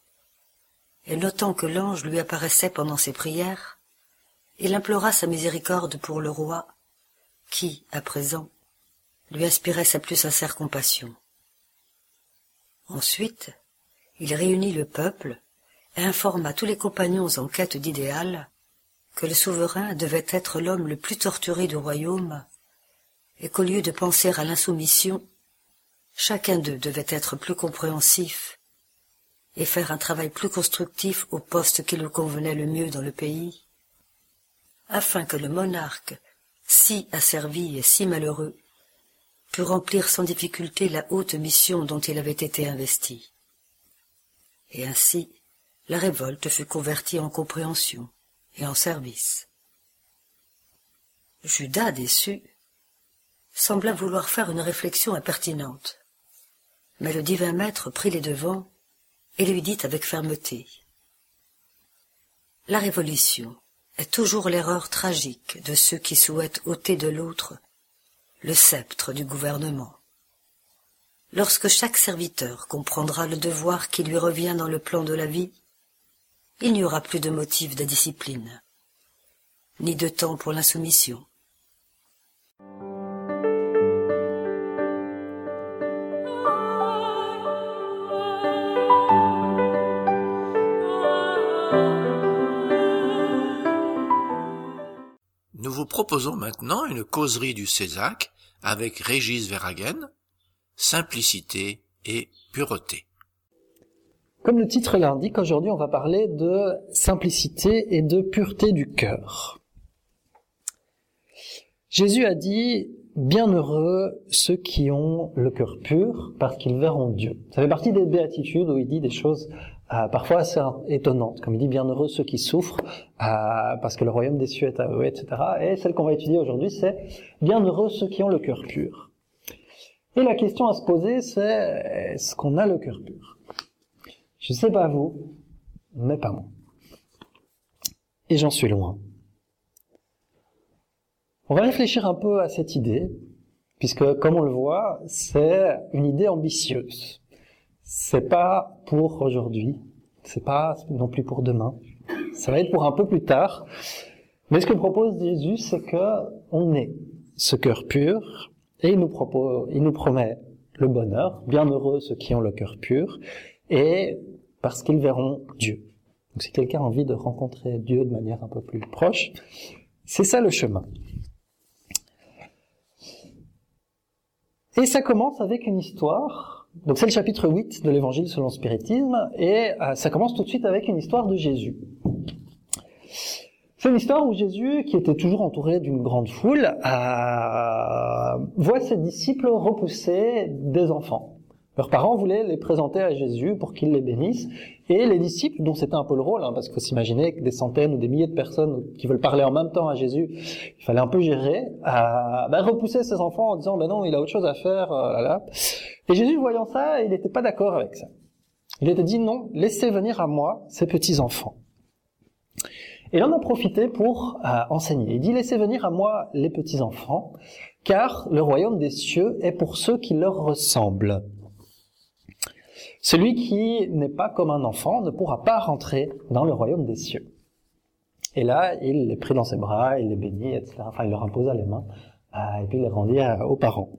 et notant que l'ange lui apparaissait pendant ses prières, il implora sa miséricorde pour le roi, qui, à présent, lui inspirait sa plus sincère compassion. Ensuite, il réunit le peuple et informa tous les compagnons en quête d'idéal que le souverain devait être l'homme le plus torturé du royaume et qu'au lieu de penser à l'insoumission, chacun d'eux devait être plus compréhensif et faire un travail plus constructif au poste qui lui convenait le mieux dans le pays, afin que le monarque, si asservi et si malheureux, pût remplir sans difficulté la haute mission dont il avait été investi. Et ainsi, la révolte fut convertie en compréhension et en service. Judas, déçu, sembla vouloir faire une réflexion impertinente. Mais le divin maître prit les devants et lui dit avec fermeté La révolution est toujours l'erreur tragique de ceux qui souhaitent ôter de l'autre le sceptre du gouvernement. Lorsque chaque serviteur comprendra le devoir qui lui revient dans le plan de la vie, il n'y aura plus de motif de discipline, ni de temps pour l'insoumission. Vous proposons maintenant une causerie du Césac avec Régis Verhagen, Simplicité et Pureté. Comme le titre l'indique, aujourd'hui on va parler de simplicité et de pureté du cœur. Jésus a dit Bienheureux ceux qui ont le cœur pur, parce qu'ils verront Dieu. Ça fait partie des béatitudes où il dit des choses euh, parfois assez étonnantes, comme il dit Bienheureux ceux qui souffrent, euh, parce que le royaume des cieux est à eux, etc. Et celle qu'on va étudier aujourd'hui, c'est Bienheureux ceux qui ont le cœur pur. Et la question à se poser, c'est est-ce qu'on a le cœur pur? Je ne sais pas vous, mais pas moi. Et j'en suis loin. On va réfléchir un peu à cette idée, puisque comme on le voit, c'est une idée ambitieuse. C'est pas pour aujourd'hui, c'est pas non plus pour demain. Ça va être pour un peu plus tard. Mais ce que propose Jésus, c'est que on ait ce cœur pur, et il nous propose, il nous promet le bonheur, bienheureux ceux qui ont le cœur pur, et parce qu'ils verront Dieu. Donc si quelqu'un a envie de rencontrer Dieu de manière un peu plus proche, c'est ça le chemin. Et ça commence avec une histoire. Donc c'est le chapitre 8 de l'évangile selon le spiritisme, et euh, ça commence tout de suite avec une histoire de Jésus. C'est une histoire où Jésus, qui était toujours entouré d'une grande foule, euh, voit ses disciples repousser des enfants. Leurs parents voulaient les présenter à Jésus pour qu'il les bénisse, et les disciples, dont c'était un peu le rôle, hein, parce qu'il faut s'imaginer que des centaines ou des milliers de personnes qui veulent parler en même temps à Jésus, il fallait un peu gérer, euh, bah, repousser ces enfants en disant, ben non, il a autre chose à faire, euh. Et Jésus, voyant ça, il n'était pas d'accord avec ça. Il était dit, non, laissez venir à moi ces petits-enfants. Et il en a profité pour euh, enseigner. Il dit, laissez venir à moi les petits-enfants, car le royaume des cieux est pour ceux qui leur ressemblent. Celui qui n'est pas comme un enfant ne pourra pas rentrer dans le royaume des cieux. Et là, il les prit dans ses bras, il les bénit, etc. Enfin, il leur imposa les mains, euh, et puis il les rendit aux parents.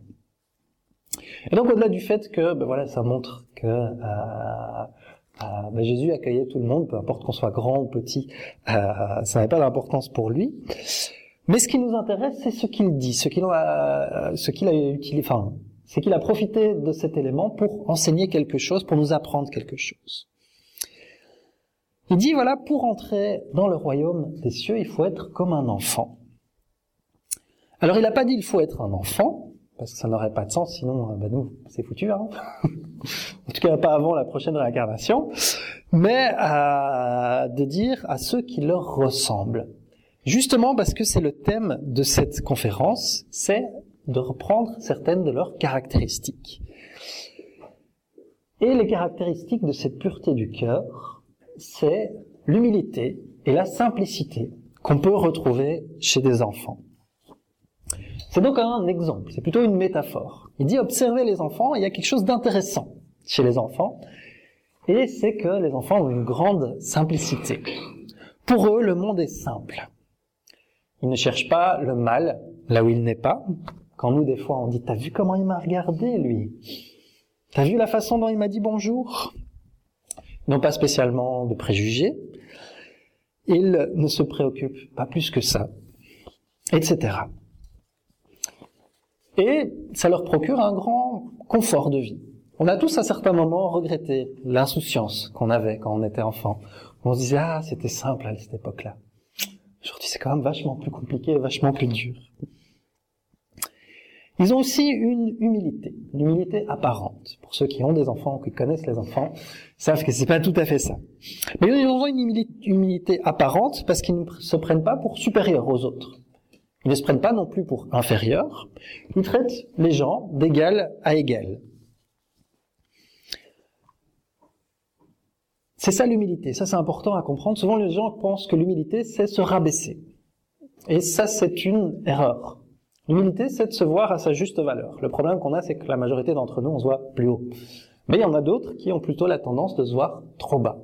Et donc au-delà du fait que, ben voilà, ça montre que euh, euh, ben Jésus accueillait tout le monde, peu importe qu'on soit grand ou petit, euh, ça n'avait pas d'importance pour lui. Mais ce qui nous intéresse, c'est ce qu'il dit, ce qu'il a, ce qu'il a utilisé, enfin, c'est qu'il a profité de cet élément pour enseigner quelque chose, pour nous apprendre quelque chose. Il dit, voilà, pour entrer dans le royaume des cieux, il faut être comme un enfant. Alors il n'a pas dit il faut être un enfant, parce que ça n'aurait pas de sens, sinon, ben nous, c'est foutu. Hein en tout cas, pas avant la prochaine réincarnation. Mais euh, de dire à ceux qui leur ressemblent. Justement parce que c'est le thème de cette conférence, c'est de reprendre certaines de leurs caractéristiques. Et les caractéristiques de cette pureté du cœur, c'est l'humilité et la simplicité qu'on peut retrouver chez des enfants. C'est donc un exemple, c'est plutôt une métaphore. Il dit observez les enfants, il y a quelque chose d'intéressant chez les enfants, et c'est que les enfants ont une grande simplicité. Pour eux, le monde est simple. Ils ne cherchent pas le mal là où il n'est pas. Quand nous, des fois, on dit, t'as vu comment il m'a regardé, lui? T'as vu la façon dont il m'a dit bonjour? N'ont pas spécialement de préjugés. Ils ne se préoccupent pas plus que ça, etc. Et ça leur procure un grand confort de vie. On a tous à certains moments regretté l'insouciance qu'on avait quand on était enfant. On se disait, ah, c'était simple à cette époque-là. Aujourd'hui, c'est quand même vachement plus compliqué, vachement plus dur. Ils ont aussi une humilité, une humilité apparente. Pour ceux qui ont des enfants qui connaissent les enfants, savent que c'est pas tout à fait ça. Mais ils ont une humilité apparente parce qu'ils ne se prennent pas pour supérieurs aux autres. Ils ne se prennent pas non plus pour inférieurs. Ils traitent les gens d'égal à égal. C'est ça l'humilité. Ça, c'est important à comprendre. Souvent, les gens pensent que l'humilité, c'est se rabaisser. Et ça, c'est une erreur. L'humilité, c'est de se voir à sa juste valeur. Le problème qu'on a, c'est que la majorité d'entre nous, on se voit plus haut. Mais il y en a d'autres qui ont plutôt la tendance de se voir trop bas.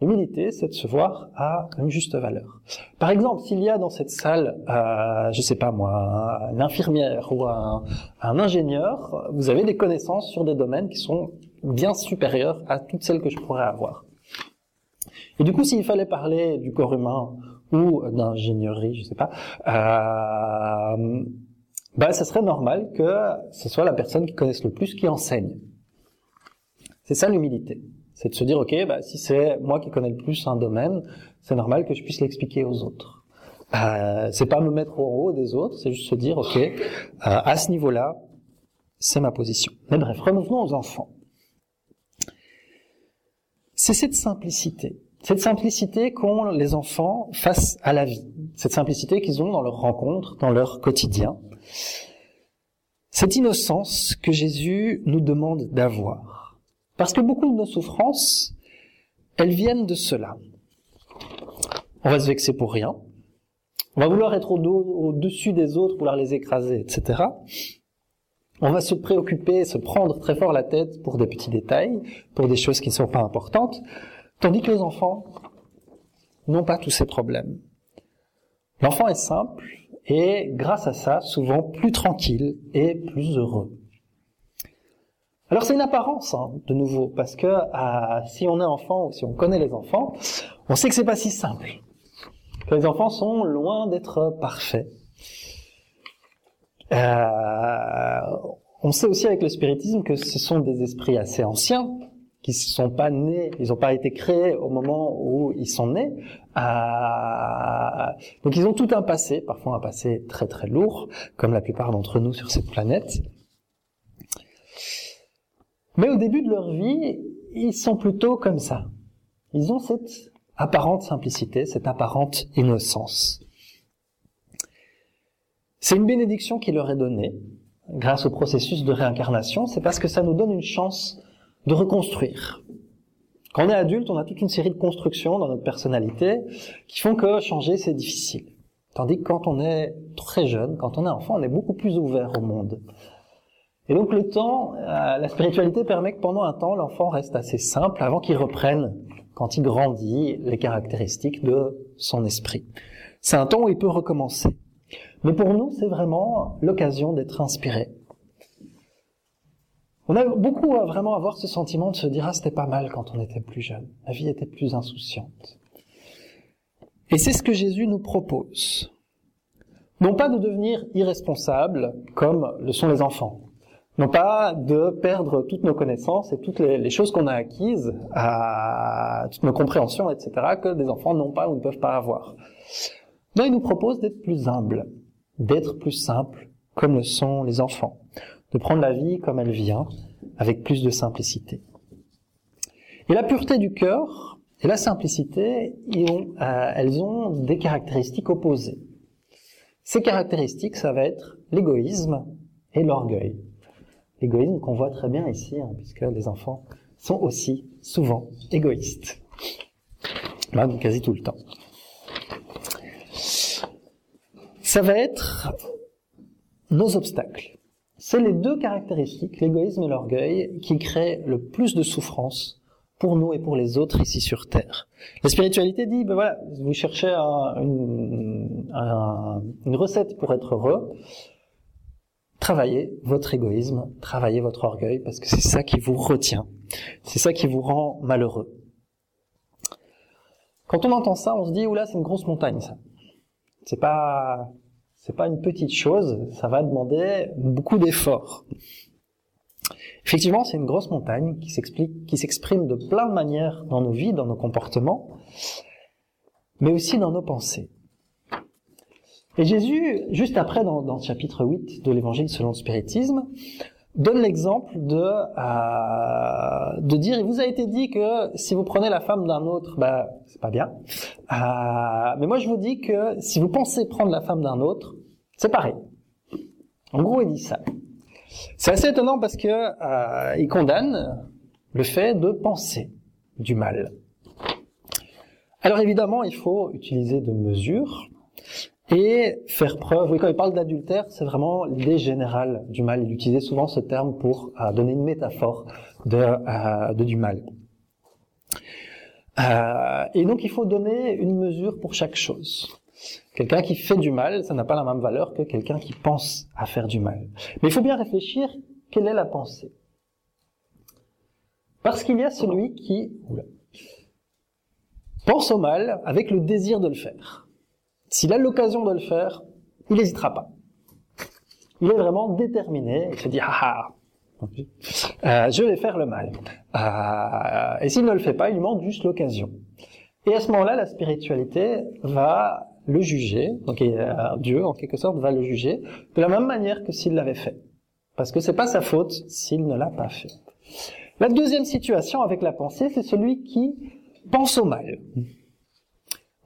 L'humilité, c'est de se voir à une juste valeur. Par exemple, s'il y a dans cette salle, euh, je sais pas moi, une infirmière ou un, un ingénieur, vous avez des connaissances sur des domaines qui sont bien supérieures à toutes celles que je pourrais avoir. Et du coup, s'il fallait parler du corps humain ou d'ingénierie, je sais pas, euh, bah, ce serait normal que ce soit la personne qui connaisse le plus qui enseigne. C'est ça l'humilité. C'est de se dire, ok, bah, si c'est moi qui connais le plus un domaine, c'est normal que je puisse l'expliquer aux autres. Euh, c'est pas me mettre au haut des autres, c'est juste se dire, ok, euh, à ce niveau-là, c'est ma position. Mais bref, revenons aux enfants. C'est cette simplicité cette simplicité qu'ont les enfants face à la vie, cette simplicité qu'ils ont dans leurs rencontres, dans leur quotidien, cette innocence que Jésus nous demande d'avoir. Parce que beaucoup de nos souffrances, elles viennent de cela. On va se vexer pour rien. On va vouloir être au-dessus des autres, vouloir les écraser, etc. On va se préoccuper, se prendre très fort la tête pour des petits détails, pour des choses qui ne sont pas importantes. Tandis que les enfants n'ont pas tous ces problèmes. L'enfant est simple et grâce à ça, souvent plus tranquille et plus heureux. Alors c'est une apparence, hein, de nouveau, parce que euh, si on est enfant ou si on connaît les enfants, on sait que c'est pas si simple. Les enfants sont loin d'être parfaits. Euh, on sait aussi avec le spiritisme que ce sont des esprits assez anciens, qui ne sont pas nés, ils n'ont pas été créés au moment où ils sont nés. Euh, donc ils ont tout un passé, parfois un passé très très lourd, comme la plupart d'entre nous sur cette planète. Mais au début de leur vie, ils sont plutôt comme ça. Ils ont cette apparente simplicité, cette apparente innocence. C'est une bénédiction qui leur est donnée grâce au processus de réincarnation, c'est parce que ça nous donne une chance de reconstruire. Quand on est adulte, on a toute une série de constructions dans notre personnalité qui font que changer, c'est difficile. Tandis que quand on est très jeune, quand on est enfant, on est beaucoup plus ouvert au monde. Et donc le temps, euh, la spiritualité permet que pendant un temps, l'enfant reste assez simple avant qu'il reprenne, quand il grandit, les caractéristiques de son esprit. C'est un temps où il peut recommencer. Mais pour nous, c'est vraiment l'occasion d'être inspiré, On a beaucoup à vraiment avoir ce sentiment de se dire ah c'était pas mal quand on était plus jeune, la vie était plus insouciante. Et c'est ce que Jésus nous propose. Non pas de devenir irresponsable comme le sont les enfants, non pas de perdre toutes nos connaissances et toutes les, choses qu'on a acquises, à, toutes nos compréhensions, etc., que des enfants n'ont pas ou ne peuvent pas avoir. Non, il nous propose d'être plus humble, d'être plus simple, comme le sont les enfants, de prendre la vie comme elle vient, avec plus de simplicité. Et la pureté du cœur et la simplicité, euh, elles ont des caractéristiques opposées. Ces caractéristiques, ça va être l'égoïsme et l'orgueil. L'égoïsme qu'on voit très bien ici, hein, puisque les enfants sont aussi souvent égoïstes. Même quasi tout le temps. Ça va être nos obstacles. C'est les deux caractéristiques, l'égoïsme et l'orgueil, qui créent le plus de souffrance pour nous et pour les autres ici sur Terre. La spiritualité dit, ben voilà, vous cherchez une, une recette pour être heureux, travaillez votre égoïsme, travaillez votre orgueil, parce que c'est ça qui vous retient, c'est ça qui vous rend malheureux. Quand on entend ça, on se dit, oula, c'est une grosse montagne, ça. C'est pas, c'est pas une petite chose, ça va demander beaucoup d'efforts. Effectivement, c'est une grosse montagne qui s'explique, qui s'exprime de plein de manières dans nos vies, dans nos comportements, mais aussi dans nos pensées. Et Jésus, juste après, dans, dans le chapitre 8 de l'Évangile selon le spiritisme, donne l'exemple de euh, de dire il vous a été dit que si vous prenez la femme d'un autre bah c'est pas bien. Euh, mais moi je vous dis que si vous pensez prendre la femme d'un autre c'est pareil. En gros il dit ça. C'est assez étonnant parce que euh, il condamne le fait de penser du mal. Alors évidemment il faut utiliser de mesures et faire preuve, oui, quand il parle d'adultère, c'est vraiment l'idée générale du mal. Il utilisait souvent ce terme pour euh, donner une métaphore de, euh, de du mal. Euh, et donc il faut donner une mesure pour chaque chose. Quelqu'un qui fait du mal, ça n'a pas la même valeur que quelqu'un qui pense à faire du mal. Mais il faut bien réfléchir, quelle est la pensée? Parce qu'il y a celui qui pense au mal avec le désir de le faire. S'il a l'occasion de le faire, il n'hésitera pas. Il est vraiment déterminé. Il se dit ah, ah euh, je vais faire le mal. Euh, et s'il ne le fait pas, il manque juste l'occasion. Et à ce moment-là, la spiritualité va le juger. Donc euh, Dieu, en quelque sorte, va le juger de la même manière que s'il l'avait fait, parce que c'est pas sa faute s'il ne l'a pas fait. La deuxième situation avec la pensée, c'est celui qui pense au mal,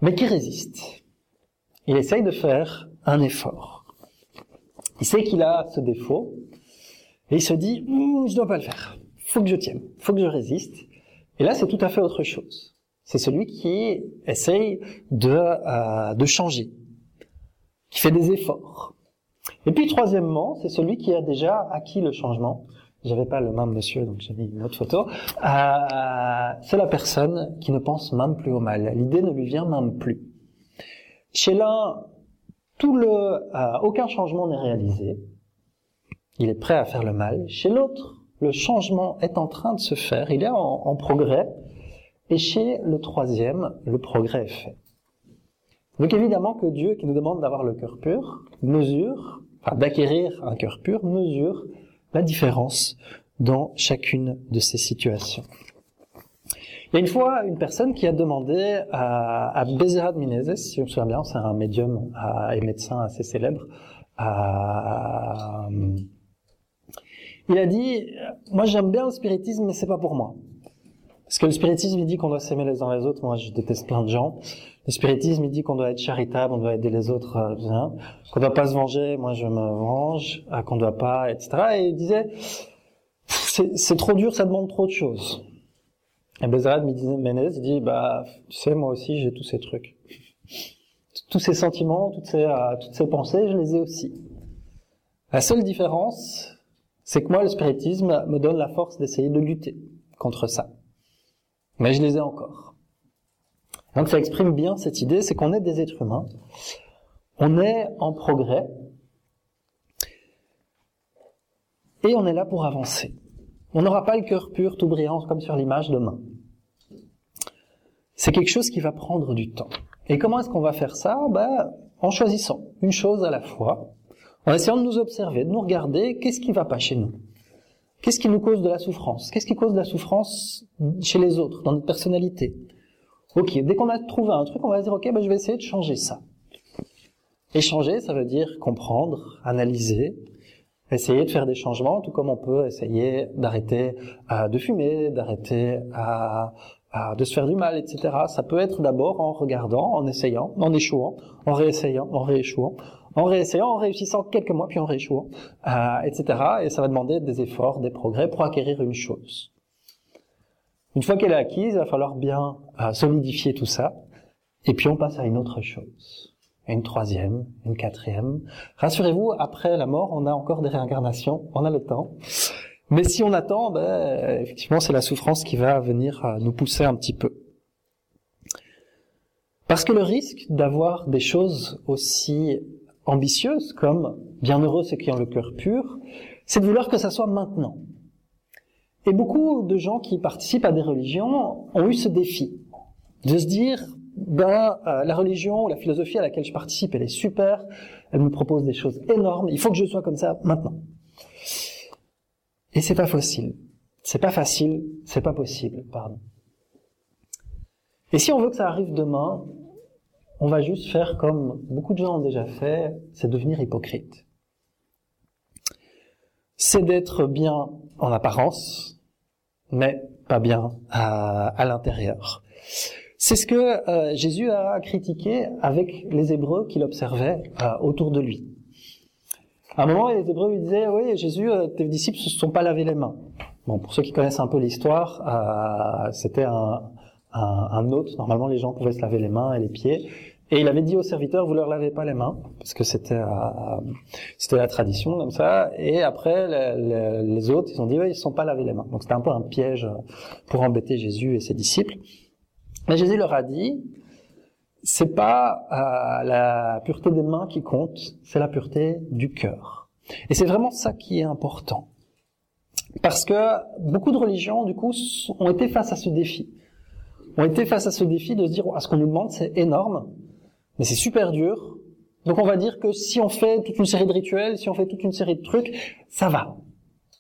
mais qui résiste il essaye de faire un effort. Il sait qu'il a ce défaut, et il se dit, hm, je dois pas le faire. Faut que je tienne, faut que je résiste. Et là, c'est tout à fait autre chose. C'est celui qui essaye de, euh, de changer, qui fait des efforts. Et puis, troisièmement, c'est celui qui a déjà acquis le changement. J'avais pas le même monsieur, donc j'ai mis une autre photo. Euh, c'est la personne qui ne pense même plus au mal. L'idée ne lui vient même plus. Chez l'un, tout le, euh, aucun changement n'est réalisé. Il est prêt à faire le mal. Chez l'autre, le changement est en train de se faire. Il est en, progrès. Et chez le troisième, le progrès est fait. Donc évidemment que Dieu, qui nous demande d'avoir le cœur pur, mesure, enfin d'acquérir un cœur pur, mesure la différence dans chacune de ces situations. Il y a une fois une personne qui a demandé à, à Bezerat Menezes, si je me souviens bien, c'est un médium et médecin assez célèbre, il a dit, moi j'aime bien le spiritisme, mais c'est pas pour moi. Parce que le spiritisme, il dit qu'on doit s'aimer les uns les autres. Moi, je déteste plein de gens. Le spiritisme, il dit qu'on doit être charitable, on doit aider les autres bien, qu'on doit pas se venger. Moi, je me venge, euh, qu'on doit pas, etc. Et il disait, c'est trop dur, ça demande trop de choses. Et Bezrat Menez dit, bah, tu sais, moi aussi, j'ai tous ces trucs. Tous ces sentiments, euh, toutes ces pensées, je les ai aussi. La seule différence, c'est que moi, le spiritisme me donne la force d'essayer de lutter contre ça. Mais je les ai encore. Donc ça exprime bien cette idée, c'est qu'on est des êtres humains. On est en progrès. Et on est là pour avancer. On n'aura pas le cœur pur, tout brillant comme sur l'image demain. C'est quelque chose qui va prendre du temps. Et comment est-ce qu'on va faire ça? Ben, En choisissant une chose à la fois, en essayant de nous observer, de nous regarder, qu'est-ce qui va pas chez nous? Qu'est-ce qui nous cause de la souffrance? Qu'est-ce qui cause de la souffrance chez les autres, dans notre personnalité? Ok, dès qu'on a trouvé un truc, on va dire, ok, ben, je vais essayer de changer ça. Et changer, ça veut dire comprendre, analyser, essayer de faire des changements, tout comme on peut essayer d'arrêter euh, de fumer, d'arrêter euh, de se faire du mal, etc. Ça peut être d'abord en regardant, en essayant, en échouant, en réessayant, en rééchouant, en réessayant, en réussissant quelques mois, puis en rééchouant, euh, etc. Et ça va demander des efforts, des progrès pour acquérir une chose. Une fois qu'elle est acquise, il va falloir bien euh, solidifier tout ça, et puis on passe à une autre chose. Une troisième, une quatrième. Rassurez-vous, après la mort, on a encore des réincarnations, on a le temps. Mais si on attend, ben, effectivement, c'est la souffrance qui va venir euh, nous pousser un petit peu. Parce que le risque d'avoir des choses aussi ambitieuses comme bienheureux ceux qui ont le cœur pur, c'est de vouloir que ça soit maintenant. Et beaucoup de gens qui participent à des religions ont eu ce défi de se dire ben euh, la religion la philosophie à laquelle je participe, elle est super, elle me propose des choses énormes, il faut que je sois comme ça maintenant. Et c'est pas facile. C'est pas facile, c'est pas possible, pardon. Et si on veut que ça arrive demain, on va juste faire comme beaucoup de gens ont déjà fait, c'est devenir hypocrite. C'est d'être bien en apparence, mais pas bien à l'intérieur. C'est ce que euh, Jésus a critiqué avec les Hébreux qu'il observait euh, autour de lui. À un moment, les Hébreux lui disaient, oui, Jésus, euh, tes disciples ne se sont pas lavé les mains. Bon, pour ceux qui connaissent un peu l'histoire, c'était un, un, un hôte. Normalement, les gens pouvaient se laver les mains et les pieds. Et il avait dit aux serviteurs, vous leur lavez pas les mains, parce que c'était c'était la tradition comme ça. Et après, les, autres, ils ont dit, oui, ils ne sont pas lavé les mains. Donc c'était un peu un piège pour embêter Jésus et ses disciples. Mais Jésus leur a dit, c'est pas euh, la pureté des mains qui compte, c'est la pureté du cœur. Et c'est vraiment ça qui est important. Parce que beaucoup de religions, du coup, ont été face à ce défi. Ont été face à ce défi de se dire, à ce qu'on nous demande, c'est énorme, mais c'est super dur. Donc on va dire que si on fait toute une série de rituels, si on fait toute une série de trucs, ça va.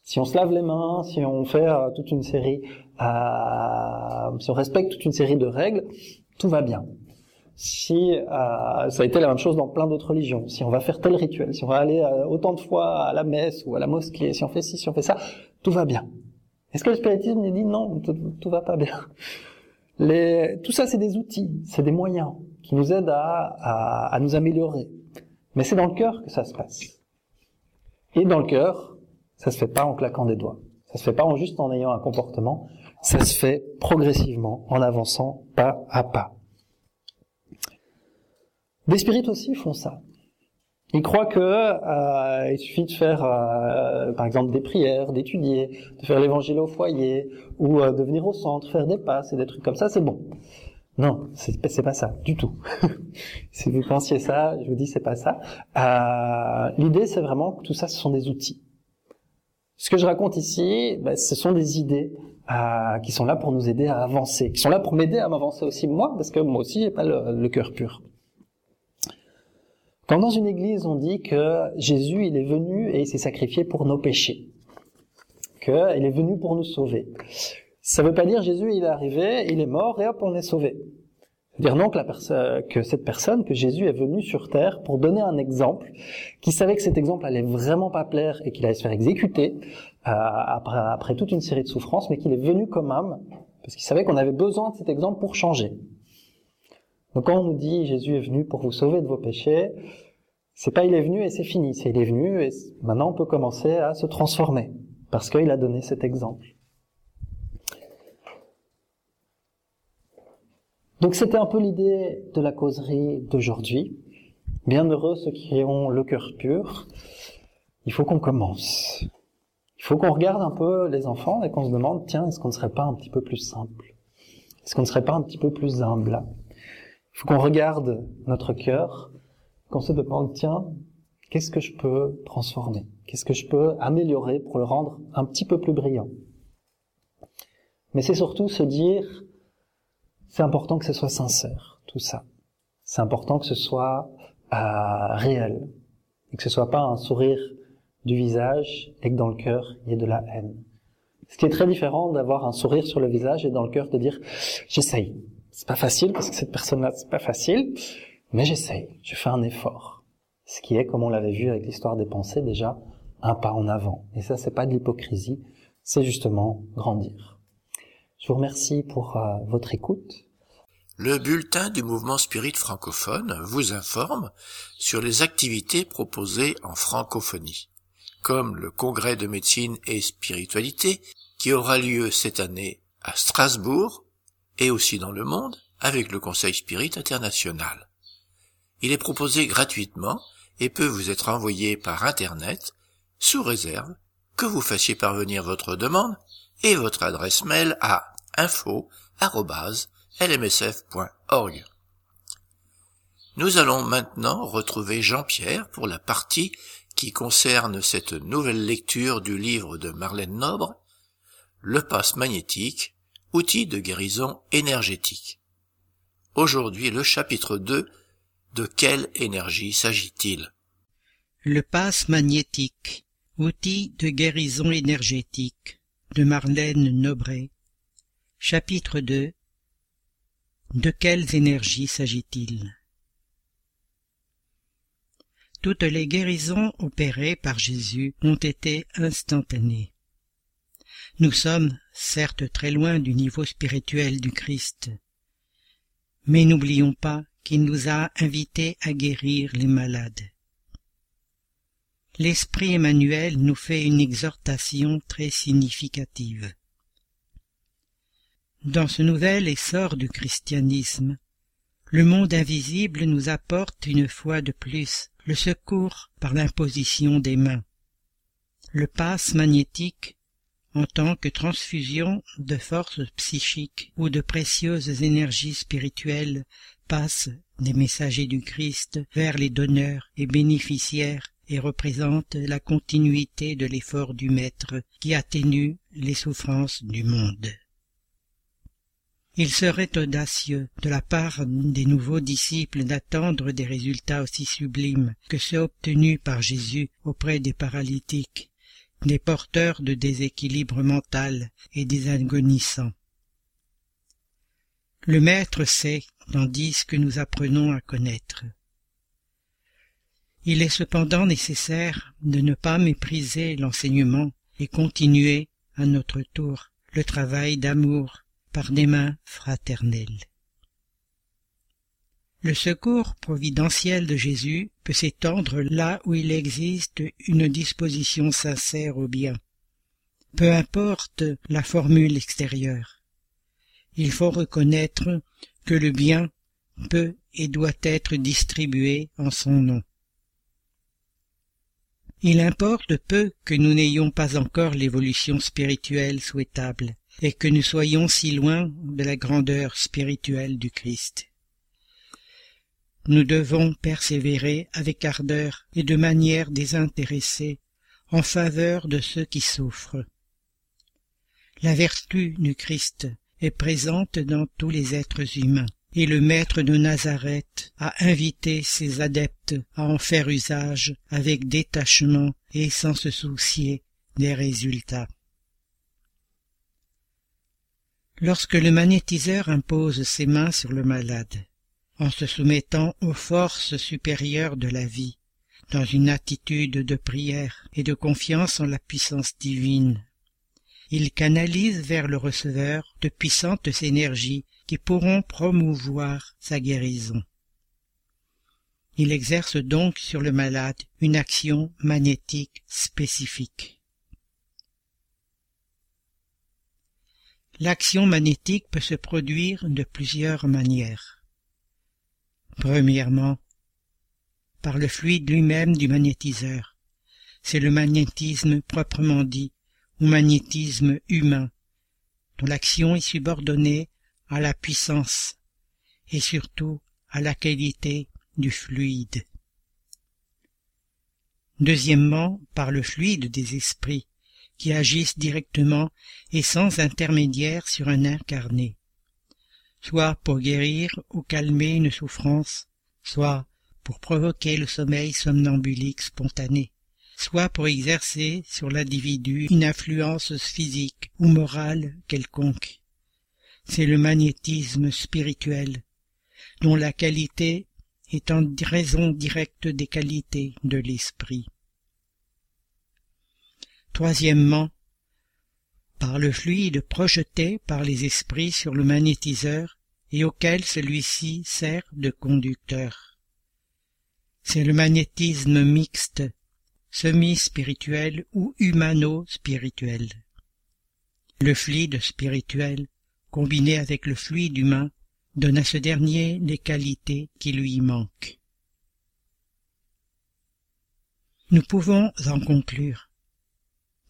Si on se lave les mains, si on fait euh, toute une série euh, si on respecte toute une série de règles, tout va bien. Si euh, ça a été la même chose dans plein d'autres religions, si on va faire tel rituel, si on va aller euh, autant de fois à la messe ou à la mosquée, si on fait ci, si on fait ça, tout va bien. Est-ce que le spiritisme dit non, tout, tout va pas bien? Les, Tout ça, c'est des outils, c'est des moyens qui nous aident à, à, à nous améliorer. Mais c'est dans le cœur que ça se passe. Et dans le cœur, ça se fait pas en claquant des doigts. Ça se fait pas en juste en ayant un comportement, ça se fait progressivement, en avançant pas à pas. Des spirites aussi font ça. Ils croient que euh, il suffit de faire, euh, par exemple, des prières, d'étudier, de faire l'évangile au foyer, ou euh, de venir au centre, faire des passes et des trucs comme ça, c'est bon. Non, c'est pas ça du tout. si vous pensiez ça, je vous dis c'est pas ça. Euh, l'idée, c'est vraiment que tout ça, ce sont des outils. Ce que je raconte ici, ben, ce sont des idées qui sont là pour nous aider à avancer, qui sont là pour m'aider à m'avancer aussi moi, parce que moi aussi j'ai pas le, cœur pur. Quand dans une église on dit que Jésus il est venu et il s'est sacrifié pour nos péchés, qu'il est venu pour nous sauver, ça veut pas dire Jésus il est arrivé, il est mort et hop on est sauvé. Dire non que, la que cette personne, que Jésus est venu sur terre pour donner un exemple, qui savait que cet exemple allait vraiment pas plaire et qu'il allait se faire exécuter euh, après, toute une série de souffrances, mais qu'il est venu comme âme parce qu'il savait qu'on avait besoin de cet exemple pour changer. Donc quand on nous dit Jésus est venu pour vous sauver de vos péchés, c'est pas il est venu et c'est fini, c'est il est venu et maintenant on peut commencer à se transformer parce qu'il a donné cet exemple. Donc c'était un peu l'idée de la causerie d'aujourd'hui. Bienheureux ceux qui ont le cœur pur. Il faut qu'on commence. Il faut qu'on regarde un peu les enfants et qu'on se demande, tiens, est-ce qu'on ne serait pas un petit peu plus simple? Est-ce qu'on ne serait pas un petit peu plus humble? Il faut qu'on regarde notre cœur, qu'on se demande, tiens, qu'est-ce que je peux transformer? Qu'est-ce que je peux améliorer pour le rendre un petit peu plus brillant? Mais c'est surtout se dire, c'est important que ce soit sincère, tout ça. C'est important que ce soit euh, réel. Et que ce soit pas un sourire du visage et que dans le cœur, il y ait de la haine. Ce qui est très différent d'avoir un sourire sur le visage et dans le cœur de dire, j'essaye. C'est pas facile parce que cette personne-là, c'est pas facile, mais j'essaye. Je fais un effort. Ce qui est, comme on l'avait vu avec l'histoire des pensées, déjà un pas en avant. Et ça, c'est pas de l'hypocrisie, c'est justement grandir. Je vous remercie pour euh, votre écoute. Le bulletin du mouvement spirit francophone vous informe sur les activités proposées en francophonie, comme le congrès de médecine et spiritualité qui aura lieu cette année à Strasbourg et aussi dans le monde avec le Conseil Spirit International. Il est proposé gratuitement et peut vous être envoyé par Internet sous réserve que vous fassiez parvenir votre demande et votre adresse mail à info.lmsf.org. Nous allons maintenant retrouver Jean-Pierre pour la partie qui concerne cette nouvelle lecture du livre de Marlène Nobre, Le passe magnétique, outil de guérison énergétique. Aujourd'hui le chapitre 2, de quelle énergie s'agit-il? Le passe magnétique Outils de guérison énergétique de Marlène Nobret Chapitre 2 De quelles énergies s'agit-il? Toutes les guérisons opérées par Jésus ont été instantanées. Nous sommes certes très loin du niveau spirituel du Christ, mais n'oublions pas qu'il nous a invités à guérir les malades l'Esprit Emmanuel nous fait une exhortation très significative. Dans ce nouvel essor du christianisme, le monde invisible nous apporte une fois de plus le secours par l'imposition des mains. Le passe magnétique, en tant que transfusion de forces psychiques ou de précieuses énergies spirituelles, passe des messagers du Christ vers les donneurs et bénéficiaires et représente la continuité de l'effort du Maître qui atténue les souffrances du monde. Il serait audacieux de la part des nouveaux disciples d'attendre des résultats aussi sublimes que ceux obtenus par Jésus auprès des paralytiques, des porteurs de déséquilibre mental et des agonissants. Le Maître sait, tandis que nous apprenons à connaître. Il est cependant nécessaire de ne pas mépriser l'enseignement et continuer, à notre tour, le travail d'amour par des mains fraternelles. Le secours providentiel de Jésus peut s'étendre là où il existe une disposition sincère au bien. Peu importe la formule extérieure. Il faut reconnaître que le bien peut et doit être distribué en son nom. Il importe peu que nous n'ayons pas encore l'évolution spirituelle souhaitable, et que nous soyons si loin de la grandeur spirituelle du Christ. Nous devons persévérer avec ardeur et de manière désintéressée en faveur de ceux qui souffrent. La vertu du Christ est présente dans tous les êtres humains et le maître de Nazareth a invité ses adeptes à en faire usage avec détachement et sans se soucier des résultats. Lorsque le magnétiseur impose ses mains sur le malade, en se soumettant aux forces supérieures de la vie, dans une attitude de prière et de confiance en la puissance divine, il canalise vers le receveur de puissantes énergies qui pourront promouvoir sa guérison. Il exerce donc sur le malade une action magnétique spécifique. L'action magnétique peut se produire de plusieurs manières. Premièrement, par le fluide lui-même du magnétiseur. C'est le magnétisme proprement dit, ou magnétisme humain, dont l'action est subordonnée à la puissance et surtout à la qualité du fluide. Deuxièmement, par le fluide des esprits, qui agissent directement et sans intermédiaire sur un incarné, soit pour guérir ou calmer une souffrance, soit pour provoquer le sommeil somnambulique spontané, soit pour exercer sur l'individu une influence physique ou morale quelconque. C'est le magnétisme spirituel, dont la qualité est en raison directe des qualités de l'esprit. Troisièmement, par le fluide projeté par les esprits sur le magnétiseur et auquel celui-ci sert de conducteur. C'est le magnétisme mixte, semi-spirituel ou humano-spirituel. Le fluide spirituel, combiné avec le fluide humain, donne à ce dernier les qualités qui lui manquent. Nous pouvons en conclure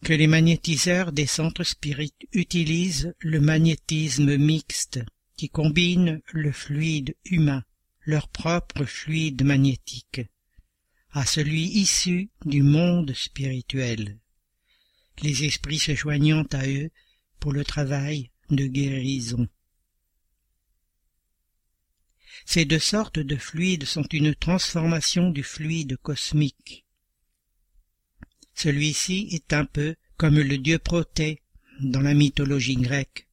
que les magnétiseurs des centres spirites utilisent le magnétisme mixte qui combine le fluide humain, leur propre fluide magnétique, à celui issu du monde spirituel, les esprits se joignant à eux pour le travail de guérison. Ces deux sortes de fluides sont une transformation du fluide cosmique. Celui-ci est un peu comme le dieu Protée dans la mythologie grecque,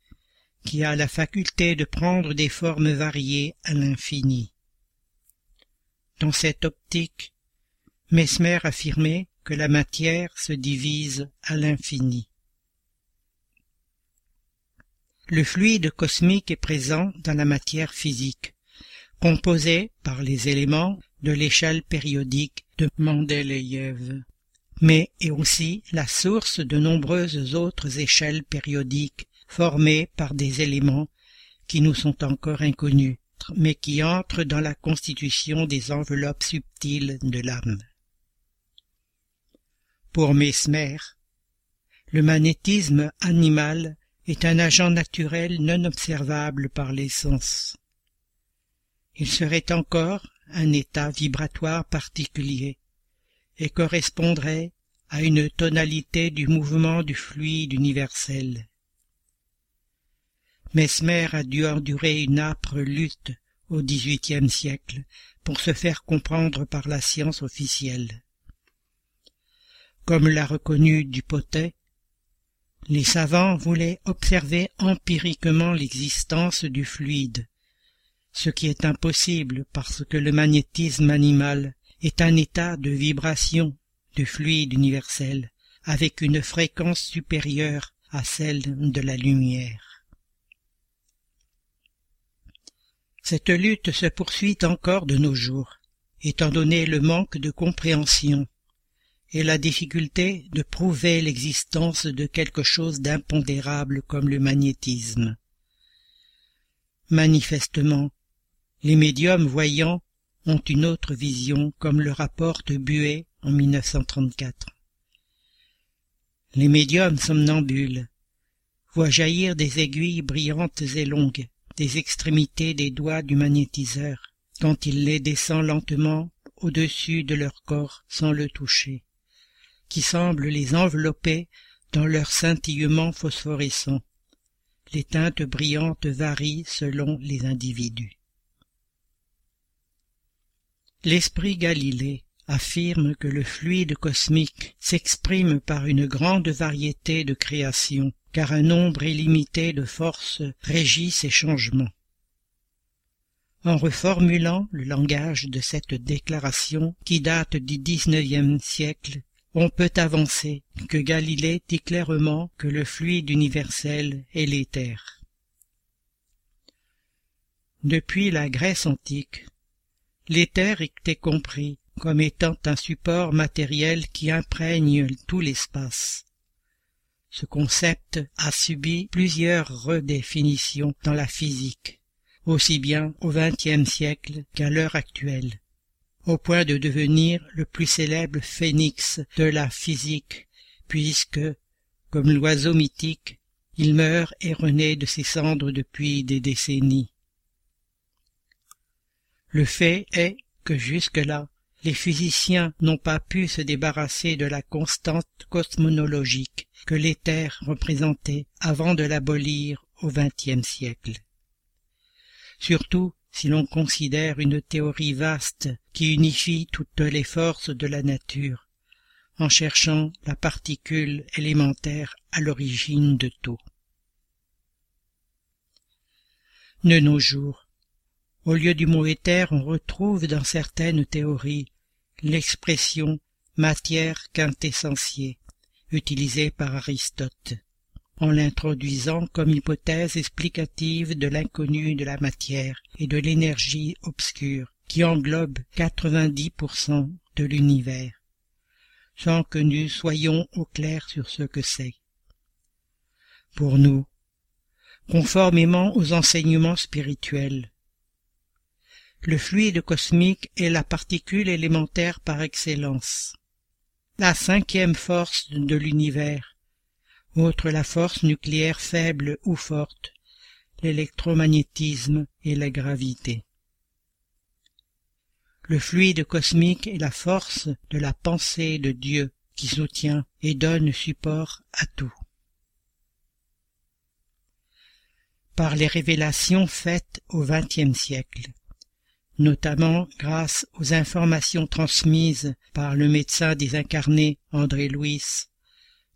qui a la faculté de prendre des formes variées à l'infini. Dans cette optique, Mesmer affirmait que la matière se divise à l'infini. Le fluide cosmique est présent dans la matière physique, composé par les éléments de l'échelle périodique de Mendeleïev, mais est aussi la source de nombreuses autres échelles périodiques formées par des éléments qui nous sont encore inconnus, mais qui entrent dans la constitution des enveloppes subtiles de l'âme. Pour Mesmer, le magnétisme animal est un agent naturel non observable par les sens il serait encore un état vibratoire particulier et correspondrait à une tonalité du mouvement du fluide universel. Mesmer a dû endurer une âpre lutte au XVIIIe siècle pour se faire comprendre par la science officielle. Comme l'a reconnu Dupotet, les savants voulaient observer empiriquement l'existence du fluide, ce qui est impossible parce que le magnétisme animal est un état de vibration du fluide universel avec une fréquence supérieure à celle de la lumière. Cette lutte se poursuit encore de nos jours, étant donné le manque de compréhension et la difficulté de prouver l'existence de quelque chose d'impondérable comme le magnétisme. Manifestement, les médiums voyants ont une autre vision, comme le rapporte Buet en 1934. Les médiums somnambules voient jaillir des aiguilles brillantes et longues des extrémités des doigts du magnétiseur, quand il les descend lentement au-dessus de leur corps sans le toucher, qui semble les envelopper dans leur scintillement phosphorescent. Les teintes brillantes varient selon les individus. L'esprit Galilée affirme que le fluide cosmique s'exprime par une grande variété de créations, car un nombre illimité de forces régit ces changements. En reformulant le langage de cette déclaration qui date du XIXe siècle, on peut avancer que Galilée dit clairement que le fluide universel est l'éther. Depuis la Grèce antique, l'éther était compris comme étant un support matériel qui imprègne tout l'espace. Ce concept a subi plusieurs redéfinitions dans la physique, aussi bien au XXe siècle qu'à l'heure actuelle, au point de devenir le plus célèbre phénix de la physique, puisque, comme l'oiseau mythique, il meurt et renaît de ses cendres depuis des décennies. Le fait est que jusque-là, les physiciens n'ont pas pu se débarrasser de la constante cosmonologique que l'éther représentait avant de l'abolir au XXe siècle. Surtout si l'on considère une théorie vaste qui unifie toutes les forces de la nature, en cherchant la particule élémentaire à l'origine de tout. De nos jours, au lieu du mot éther, on retrouve dans certaines théories l'expression matière quintessentielle, utilisée par Aristote, en l'introduisant comme hypothèse explicative de l'inconnu de la matière et de l'énergie obscure qui englobe 90% de l'univers, sans que nous soyons au clair sur ce que c'est. Pour nous, conformément aux enseignements spirituels, le fluide cosmique est la particule élémentaire par excellence, la cinquième force de l'univers, outre la force nucléaire faible ou forte, l'électromagnétisme et la gravité. Le fluide cosmique est la force de la pensée de Dieu qui soutient et donne support à tout. Par les révélations faites au XXe siècle, notamment grâce aux informations transmises par le médecin désincarné André Louis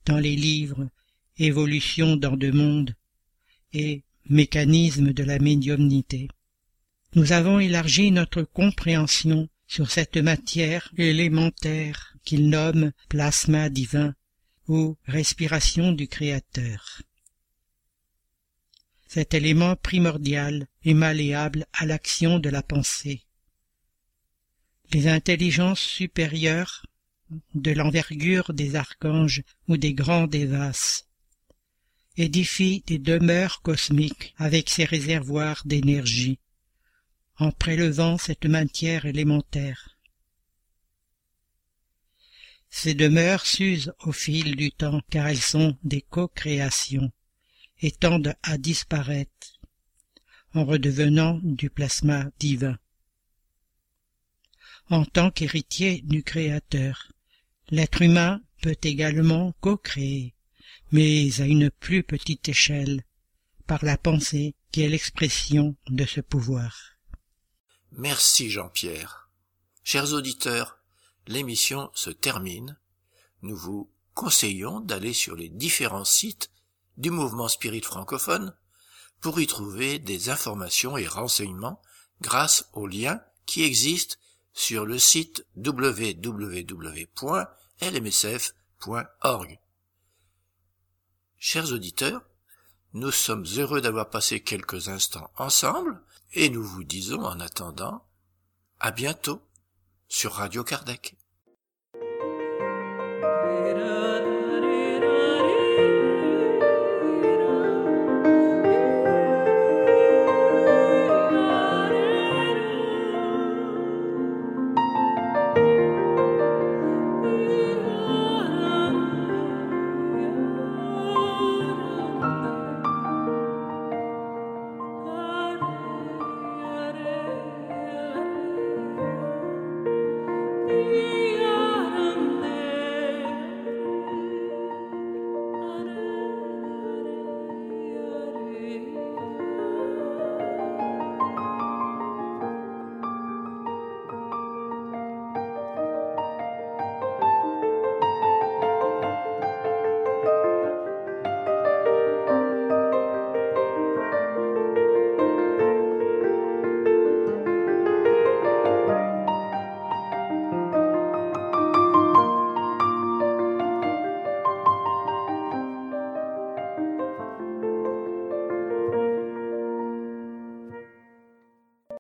dans les livres Évolution dans deux mondes et Mécanisme de la médiumnité. Nous avons élargi notre compréhension sur cette matière élémentaire qu'il nomme plasma divin ou respiration du Créateur cet élément primordial et malléable à l'action de la pensée. Les intelligences supérieures, de l'envergure des archanges ou des grands dévas, édifient des demeures cosmiques avec ces réservoirs d'énergie, en prélevant cette matière élémentaire. Ces demeures s'usent au fil du temps car elles sont des co-créations et tendent à disparaître en redevenant du plasma divin. En tant qu'héritier du Créateur, l'être humain peut également co-créer, mais à une plus petite échelle, par la pensée qui est l'expression de ce pouvoir. Merci Jean-Pierre. Chers auditeurs, l'émission se termine. Nous vous conseillons d'aller sur les différents sites du mouvement spirit francophone pour y trouver des informations et renseignements grâce aux liens qui existent sur le site www.lmsf.org. Chers auditeurs, nous sommes heureux d'avoir passé quelques instants ensemble et nous vous disons en attendant à bientôt sur Radio Kardec.